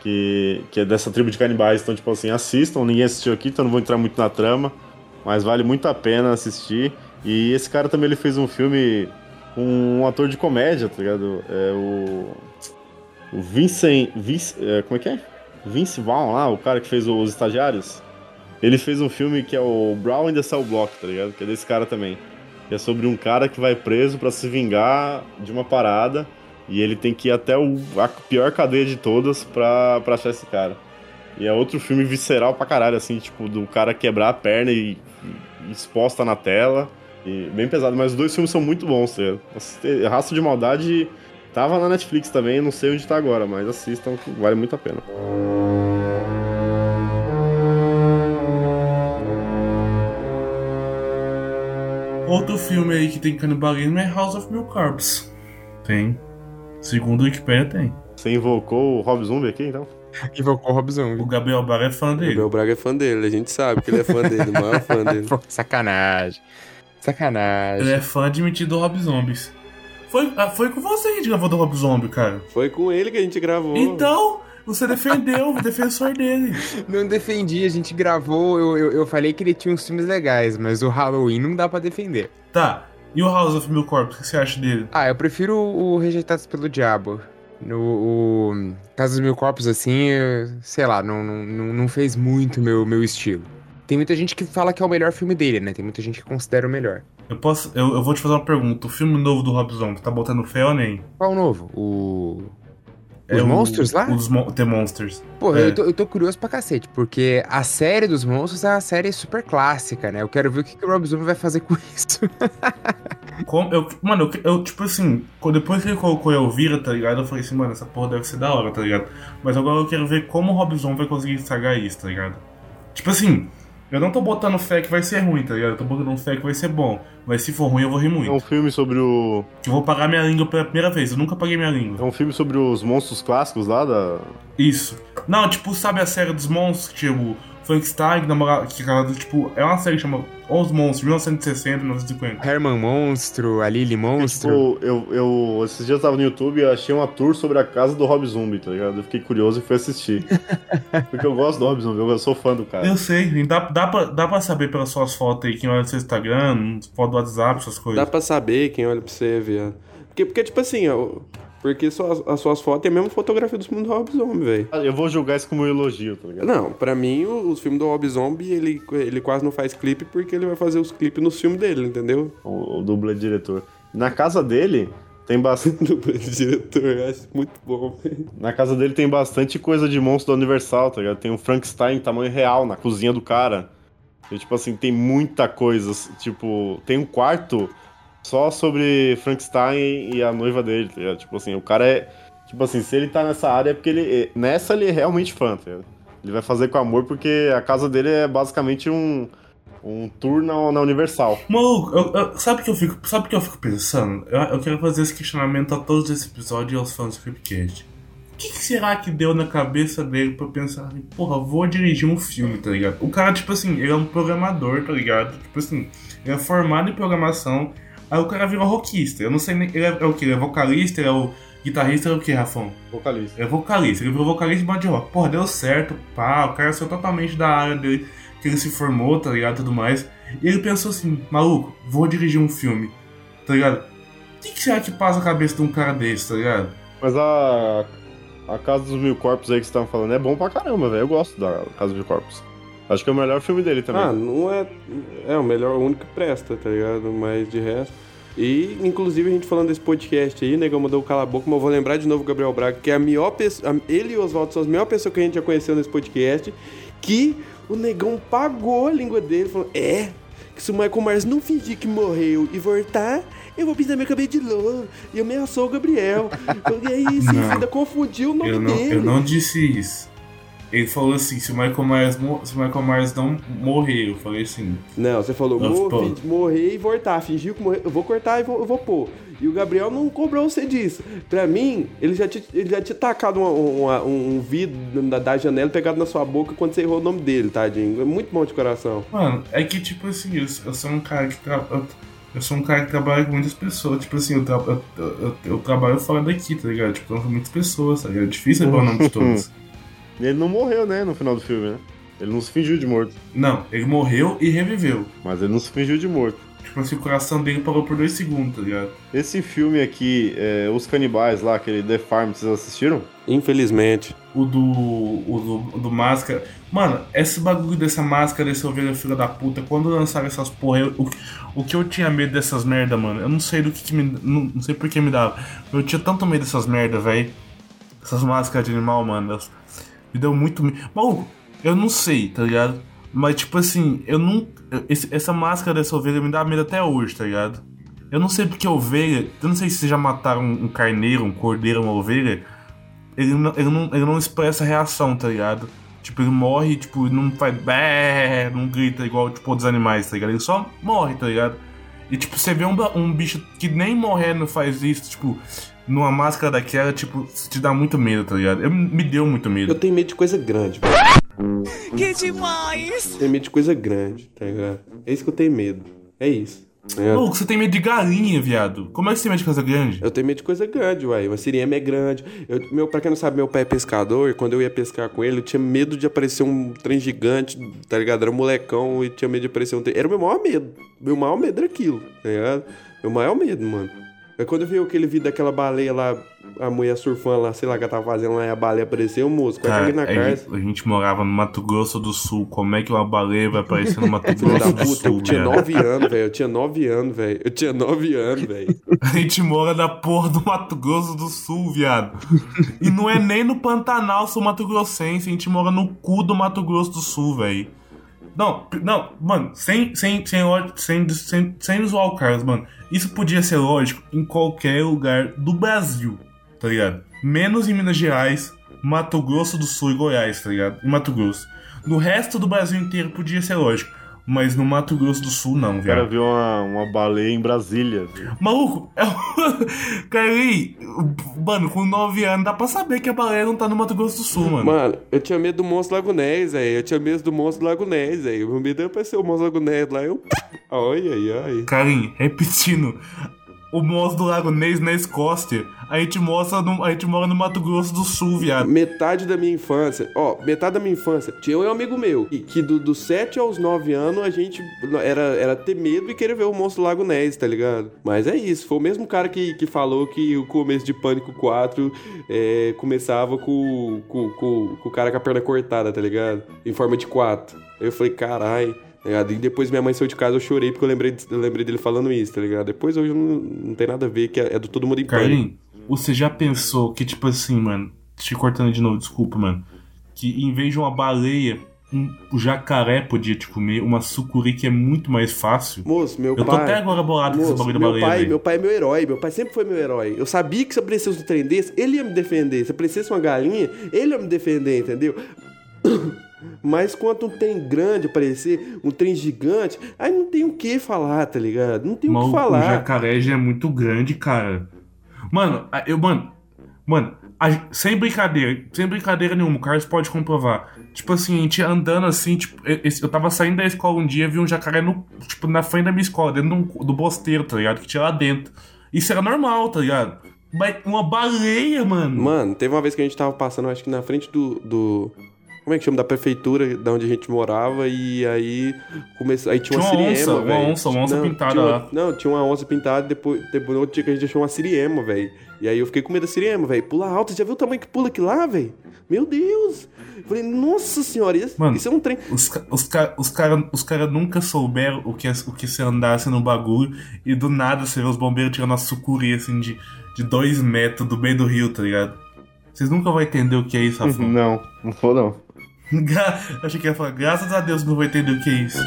que, que é dessa tribo de canibais. Então, tipo assim, assistam. Ninguém assistiu aqui, então não vou entrar muito na trama. Mas vale muito a pena assistir. E esse cara também ele fez um filme com um ator de comédia, tá ligado? É o. O Vincent. Vince, é, como é que é? Vince Vaughn lá, o cara que fez os estagiários. Ele fez um filme que é o Brown in the Cell Block, tá ligado? Que é desse cara também. Que é sobre um cara que vai preso pra se vingar de uma parada. E ele tem que ir até o, a pior cadeia de todas pra, pra achar esse cara. E é outro filme visceral pra caralho, assim, tipo, do cara quebrar a perna e, e exposta na tela. E bem pesado, mas os dois filmes são muito bons, tá? Assiste- Rastro de Maldade tava na Netflix também, não sei onde tá agora, mas assistam que vale muito a pena. Outro filme aí que tem canibalismo é House of Mil Corpses. Tem. Segundo o Wikipedia tem. Você invocou o Rob Zombie aqui, então? *laughs* Invocou o Rob Zombie. O Gabriel Barra é fã O dele. Gabriel Braga é fã dele, a gente sabe que ele é fã dele, o maior fã *laughs* dele. Pô, sacanagem. Sacanagem. Ele é fã admitido do Rob Zombies. Foi, ah, foi com você que a gente gravou do Rob Zombie, cara. Foi com ele que a gente gravou. Então, você defendeu, *laughs* o defensor dele. Não defendi, a gente gravou, eu, eu, eu falei que ele tinha uns filmes legais, mas o Halloween não dá pra defender. Tá. E o House of Mil Corpses, o que você acha dele? Ah, eu prefiro o Rejeitados pelo Diabo. No o Casa dos Mil Corpos, assim, eu- sei lá, não, não, não não fez muito meu, meu estilo. Tem muita gente que fala que é o melhor filme dele, né? Tem muita gente que considera o melhor. Eu posso. Eu, eu vou te fazer uma pergunta. O filme novo do Rob Zombie, tá botando fé ou nem? Qual o novo? O. Os É o- Monstros lá? Os Mon- The Monsters. Porra, É. eu, tô, eu tô curioso pra cacete, porque a série dos monstros é uma série super clássica, né? Eu quero ver o que, que o Rob Zombie vai fazer com isso. *laughs* Como, eu, mano, eu, eu, tipo assim, depois que ele colocou Elvira, tá ligado? Eu falei assim, mano, essa porra deve ser da hora, tá ligado? Mas agora eu quero ver como o Rob Zombie vai conseguir estragar isso, tá ligado? Tipo assim, eu não tô botando fé que vai ser ruim, tá ligado? Eu tô botando fé que vai ser bom. Mas se for ruim, eu vou rir É um muito. filme sobre o. Eu vou pagar minha língua pela primeira vez. Eu nunca paguei minha É língua. um filme sobre os monstros clássicos lá da. Isso. Não, tipo, sabe a série dos monstros? Tipo, Frankenstein, que namorava, que cara, tipo, é uma série que chama Os Monstros, 1960, 1950. Herman Monstro, a Lily Monstro. Tipo, eu, eu, esses dias eu tava no YouTube e eu achei uma tour sobre a casa do Rob Zombie, tá ligado? Eu fiquei curioso e fui assistir. *laughs* Porque eu gosto do Rob Zombie, eu sou fã do cara. Eu sei, dá, dá, pra, dá pra saber pelas suas fotos aí, quem olha no seu Instagram, foto do WhatsApp, essas coisas. Dá pra saber quem olha pra você, viado. Porque, porque tipo assim, ó, porque suas, as suas fotos é a mesma fotografia dos filmes do Rob Zombie, velho. Eu vou julgar isso como um elogio, tá ligado? Não, pra mim, o- os filmes do Rob Zombie, ele, ele quase não faz clipe porque ele vai fazer os clipes nos filmes dele, entendeu? O, o dublê diretor. Na casa dele tem bastante. *laughs* Do diretor, eu acho muito bom, velho. Na casa dele tem bastante coisa de monstro da Universal, tá ligado? Tem um Frankenstein em tamanho real na cozinha do cara. E, tipo assim, tem muita coisa. Tipo, tem um quarto só sobre Frankenstein e a noiva dele, tá ligado? Tipo assim, o cara é. Tipo assim, se ele tá nessa área é porque ele. Nessa ele é realmente fã, tá ligado? Ele vai fazer com amor porque a casa dele é basicamente um. Um tour na, na Universal. Maluco, eu- eu- sabe que eu fico, sabe que eu fico pensando? Eu, eu quero fazer esse questionamento a todos esses episódios e aos fãs do Creepcast. O que, que será que deu na cabeça dele pra pensar, porra, vou dirigir um filme, tá ligado? O cara, tipo assim, ele é um programador, tá ligado? Tipo assim, ele é formado em programação, aí o cara virou rockista. Eu não sei nem. Ele é, é o que? Ele é vocalista, ele é o guitarrista, ele é o que, Rafão? Vocalista. É vocalista, ele virou vocalista de banda de rock. Porra, deu certo, pá, o cara saiu totalmente da área dele, que ele se formou, tá ligado, tudo mais. E ele pensou assim, maluco, vou dirigir um filme, tá ligado? O que, que será que passa a cabeça de um cara desse, tá ligado? Mas a. A Casa dos Mil Corpos aí que você tava falando é bom pra caramba, velho. Eu gosto da Casa dos Mil Corpos. Acho que é o melhor filme dele também. Ah, não é. É o melhor, o único que presta, tá ligado? Mas de resto. E, inclusive, a gente falando desse podcast aí, negão mandou o cala a boca, mas eu vou lembrar de novo o Gabriel Braga, que é a melhor pessoa. Ele e o Oswaldo são as melhores pessoas que a gente já conheceu nesse podcast. Que o negão pagou a língua dele, falando: É, que se o Michael Myers não fingir que morreu e voltar, eu vou pintar meu cabelo de louro. E ameaçou o Gabriel. É isso, Não. ainda confundiu o nome Eu não, dele. eu não disse isso. Ele falou assim, se o Michael Myers, se o Michael Myers não morrer, eu falei assim. Não, você falou fi- morrer e voltar. Fingiu que morreu. Eu vou cortar e vou, eu vou pôr. E o Gabriel não cobrou você disso. Pra mim, ele já tinha, ele já tinha tacado uma- uma- um vidro da, da janela pegado na sua boca quando você errou o nome dele, tadinho. É muito bom de coração. Mano, é que tipo assim, eu, eu sou um cara que tra... eu, sou um cara que trabalha com muitas pessoas. Tipo assim, eu, tra... eu, eu, eu trabalho fora daqui, tá ligado? Tipo, eu com muitas pessoas, tá ligado? É difícil lembrar o nome de todos. *laughs* E ele não morreu, né, no final do filme, né? Ele não se fingiu de morto. Não, ele morreu e reviveu. Mas ele não se fingiu de morto. Tipo assim, o coração dele parou por dois segundos, tá ligado? Esse filme aqui, é, Os Canibais lá, aquele The Farm, vocês assistiram? Infelizmente. O do. O do, do máscara. Mano, esse bagulho dessa máscara, desse ovelha filha da puta, quando lançaram essas porra, eu- o, o que eu tinha medo dessas merda, mano, eu não sei do que, que me. Não, não sei por que me dava. Eu tinha tanto medo dessas merda, velho. Essas máscaras de animal, mano. elas- me deu muito. Maluco, eu não sei, tá ligado? Mas, tipo assim, eu não. esse- essa máscara dessa ovelha me dá medo até hoje, tá ligado? Eu não sei porque a ovelha. Eu não sei se já mataram um carneiro, um cordeiro, uma ovelha. Ele não, ele não, ele não expressa reação, tá ligado? Tipo, ele morre, tipo, não faz. Bé, não grita igual, tipo, outros animais, tá ligado? Ele só morre, tá ligado? E, tipo, você vê um, um bicho que nem morrendo faz isso, tipo, numa máscara daquela, tipo, te dá muito medo, tá ligado? Eu, me deu muito Eu medo. tenho medo de coisa grande. Que demais! Tenho medo de coisa grande, tá ligado? É isso que eu tenho medo. É isso. Louco, você tem medo de galinha, viado. Como é que você tem medo de coisa grande? Eu tenho medo de coisa grande, uai. Uma siriema é grande. Eu, meu, pra quem não sabe, meu pai é pescador. E quando eu ia pescar com ele, eu tinha medo de aparecer um trem gigante, tá ligado? Era um molecão e tinha medo de aparecer um trem. Era o meu maior medo. Meu maior medo era aquilo, tá ligado? Meu maior medo, mano. É quando eu vi aquele vídeo daquela baleia lá, a mulher surfando lá, sei lá o que ela tava fazendo lá, e a baleia apareceu, moço. Quase caguei na gente, a gente morava no Mato Grosso do Sul. Como é que uma baleia vai aparecer no Mato *laughs* Grosso do Sul, eu tinha viado? nove anos, velho. Eu tinha nove anos, velho. Eu tinha nove anos, velho. A gente mora na porra do Mato Grosso do Sul, viado. E não é nem no Pantanal Sul Mato Grossense, a gente mora no cu do Mato Grosso do Sul, velho. Não, não, mano, sem, sem, sem, sem, sem, sem zoar o Carlos, mano. Isso podia ser lógico em qualquer lugar do Brasil, tá ligado? Menos em Minas Gerais, Mato Grosso do Sul e Goiás, tá ligado? Em Mato Grosso. No resto do Brasil inteiro podia ser lógico. Mas no Mato Grosso do Sul, não, O cara viu uma, uma baleia em Brasília. viu? Maluco, é o... *laughs* Carlinhos, mano, com 9 anos dá pra saber que a baleia não tá no Mato Grosso do Sul, mano. Mano, eu tinha medo do monstro Lago Ness, velho. Eu tinha medo do monstro Lago Ness, velho. Meu medo era aparecer o monstro Lago Ness lá. Eu. *laughs* Ai, ai, ai. Carlinhos, repetindo. O monstro do Lago Ness na Escócia. A gente, mostra no... a gente mora no Mato Grosso do Sul, viado. Metade da minha infância, ó, metade da minha infância, tinha um amigo meu, que, do, dos 7 aos 9 anos a gente era, era ter medo e querer ver o Monstro Lago Ness, tá ligado? Mas é isso, foi o mesmo cara que, que falou que o começo de Pânico 4 é, começava com, com, com, com o cara com a perna cortada, tá ligado? Em forma de 4. Eu falei, carai. Tá ligado? E depois minha mãe saiu de casa, eu chorei porque eu lembrei, eu lembrei dele falando isso, tá ligado? Depois hoje não, não tem nada a ver, que é, é do todo mundo em. Carlinhos, você já pensou que, tipo assim, mano, te cortando de novo, desculpa, mano, que em vez de uma baleia, um jacaré podia te comer, uma sucuri que é muito mais fácil? Moço, meu Eu tô pai. até agora bolado com esse Moço, bagulho da baleia, pai, meu pai é meu herói, meu pai sempre foi meu herói. Eu sabia que se eu precisasse de um trem desse, ele ia me defender. Se eu precisasse de uma galinha, ele ia me defender, entendeu? *coughs* Mas quanto um trem grande aparecer, um trem gigante, aí não tem o que falar, tá ligado? Não tem o que Maluco, o falar. jacaré já é muito grande, cara. Mano, eu, mano, mano, a- sem brincadeira, sem brincadeira nenhuma, o Carlos pode comprovar. Tipo assim, a gente andando assim, tipo, e- esse- eu tava saindo da escola um dia, vi um jacaré no, tipo, na frente da minha escola, dentro do, do bosteiro, tá ligado? Que tinha lá dentro. Isso era normal, tá ligado? Mas uma baleia, mano. Mano, teve uma vez que a gente tava passando, acho que na frente do. do- como é que chama? Da prefeitura da onde a gente morava, e aí começou. Aí tinha uma, Tinha uma siriema, onça, uma velho. onça, uma onça Não, pintada tinha uma- lá. Não, tinha uma onça pintada, depois, depois no outro dia que a gente achou uma siriema, velho. E aí eu fiquei com medo da siriema, velho. Pula alto, você já viu o tamanho que pula aqui lá, velho? Meu Deus! Eu Falei, nossa senhora, isso, Mano, isso é um trem. Os, os, ca- os caras os cara nunca souberam o que, é, o que se andasse no bagulho e do nada você vê os bombeiros tirando uma sucuri assim de, de dois metros do meio do rio, tá ligado? Vocês nunca vão entender o que é isso, Rafão. Não, não vou não. Gra- *laughs* Achei que ia falar, graças a Deus não vou entender o que é isso.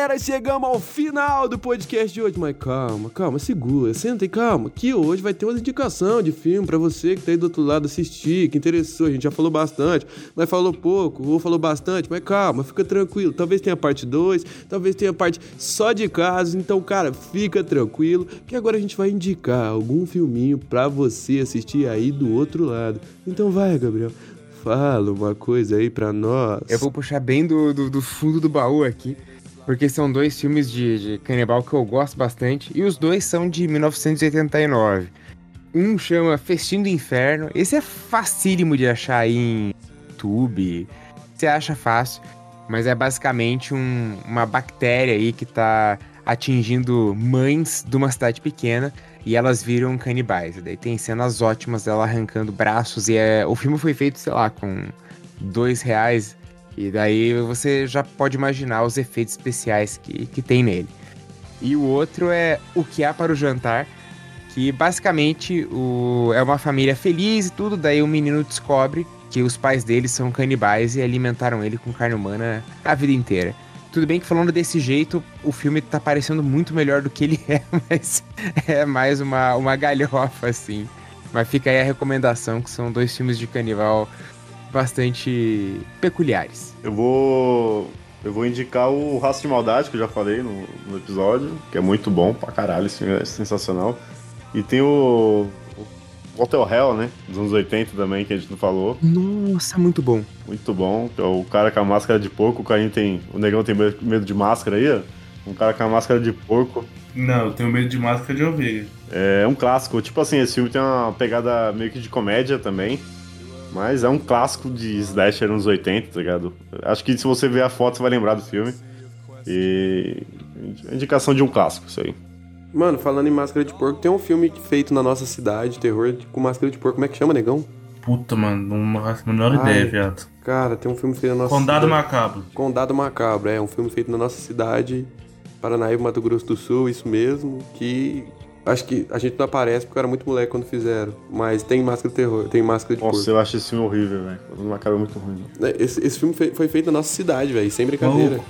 Galera, chegamos ao final do podcast de hoje. Mas calma, calma, segura, senta e calma. Que hoje vai ter uma indicação de filme pra você que tá aí do outro lado assistir, que interessou. A gente já falou bastante, mas falou pouco, ou falou bastante, mas calma, fica tranquilo. Talvez tenha parte 2, talvez tenha parte só de casos. Então, cara, fica tranquilo, que agora a gente vai indicar algum filminho pra você assistir aí do outro lado. Então vai, Gabriel. Fala uma coisa aí pra nós. Eu vou puxar bem do, do, do fundo do baú aqui, porque são dois filmes de, de canibal que eu gosto bastante, e os dois são de 1989. Um chama Festim do Inferno, esse é facílimo de achar aí em YouTube, você acha fácil, mas é basicamente um- uma bactéria aí que tá atingindo mães de uma cidade pequena e elas viram canibais. Daí tem cenas ótimas dela arrancando braços e é, o filme foi feito, sei lá, com dois reais e daí você já pode imaginar os efeitos especiais que, que tem nele. E o outro é O que há para o jantar, que basicamente o, é uma família feliz e tudo, daí o menino descobre que os pais dele são canibais e alimentaram ele com carne humana a vida inteira. Tudo bem que falando desse jeito, o filme tá parecendo muito melhor do que ele é, *laughs* mas é mais uma, uma galhofa, assim. Mas fica aí a recomendação, que são dois filmes de canibal bastante peculiares. Eu vou. Eu vou indicar o Raço de Maldade, que eu já falei no, no episódio, que é muito bom pra caralho, esse filme é sensacional. E tem o. o Hotel Hell, né? Dos anos 80 também, que a gente não falou. Nossa, muito bom. Muito bom. É o cara com a máscara de porco, o carinho tem. O negão tem medo medo de máscara aí, ó. Um cara com a máscara de porco. Não, eu tenho medo de máscara de ovelha. É um clássico. Tipo assim, esse filme tem uma pegada meio que de comédia também. Mas é um clássico de slasher nos 80, tá ligado? Acho que se você ver a foto, você vai lembrar do filme. E. Indicação de um clássico, isso aí. Mano, falando em máscara de porco, tem um filme feito na nossa cidade, terror, com máscara de porco. Como é que chama, negão? Puta, mano, não faço a menor Ai. ideia, viado. Cara, tem um filme feito na nossa Condado cidade. Macabro. Condado Macabro, é um filme feito na nossa cidade, Paranaíba, Mato Grosso do Sul, isso mesmo, que acho que a gente não aparece porque eu era muito moleque quando fizeram, mas tem máscara de terror, tem máscara de Nossa, porco. eu acho esse filme horrível, velho. Uma cara muito ruim. É, Esse, esse filme foi feito na nossa cidade, velho, sem brincadeira. Maluco.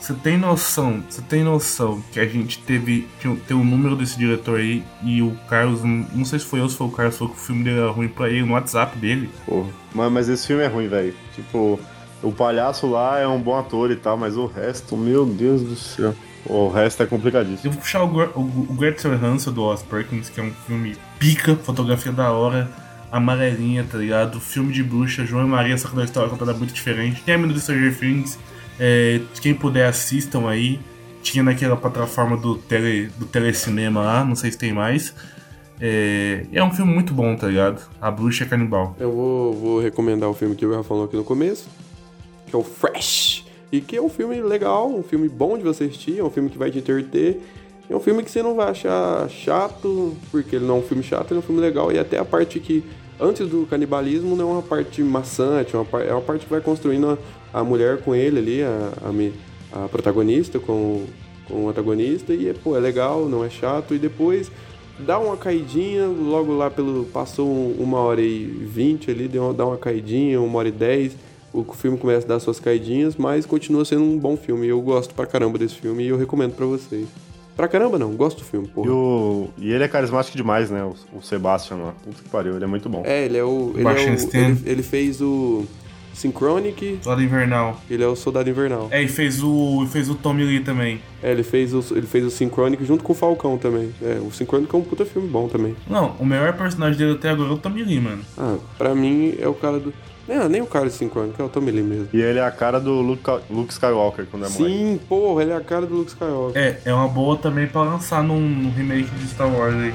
Você tem noção, você tem noção que a gente teve tem o número desse diretor aí e o Carlos, não sei se foi eu ou se foi o Carlos, falou que o filme dele era ruim pra ele no WhatsApp dele. Porra. Mas, mas esse filme é ruim, velho. Tipo, o palhaço lá é um bom ator e tal, mas o resto, meu Deus do céu. O resto é complicadíssimo. Eu vou puxar o, o, o do Oz Perkins, que é um filme pica, fotografia da hora, amarelinha, tá ligado? Filme de bruxa, João e Maria, só que da história contada muito diferente. Término do Stranger Things, é, quem puder assistam aí. Tinha naquela plataforma do, tele, do telecinema lá, não sei se tem mais. É, é um filme muito bom, tá ligado? A Bruxa Canibal. Eu vou, vou recomendar o filme que o Rafa falou aqui no começo, que é o Fresh. E que é um filme legal, um filme bom de você assistir, é um filme que vai te entreter. É um filme que você não vai achar chato, porque ele não é um filme chato, ele é um filme legal. E até a parte que, antes do canibalismo, não é uma parte maçante, é uma, é uma parte que vai construindo a, a mulher com ele ali, a, a, a protagonista com, com o antagonista. E, pô, é legal, não é chato. E depois dá uma caidinha, logo lá pelo. Passou um- uma hora e vinte ali, deu dá uma caidinha, uma hora e dez. O filme começa a dar suas caidinhas, mas continua sendo um bom filme. Eu gosto pra caramba desse filme e eu recomendo pra vocês. Pra caramba não, gosto do filme, E, porra. o... e ele é carismático demais, né? O, o Sebastian lá. Puta que pariu, ele é muito bom. É, ele é o. Ele, é o ele, ele fez o Synchronic, Soldado Invernal. ele é o Soldado Invernal. É, e fez o, fez o Tommy Lee também. É, ele fez o, ele fez o Synchronic junto com o Falcão também. É, o Synchronic é um puta filme bom também. Não, o melhor personagem dele até agora é o Tommy Lee, mano. Ah, pra mim é o cara do. Não, nem o cara do Synchronic, é o Tommy Lee mesmo. E ele é a cara do Luke, Luke Skywalker quando é moleque. Sim, porra, ele é a cara do Luke Skywalker. É, é uma boa também pra lançar num, num remake de Star Wars aí.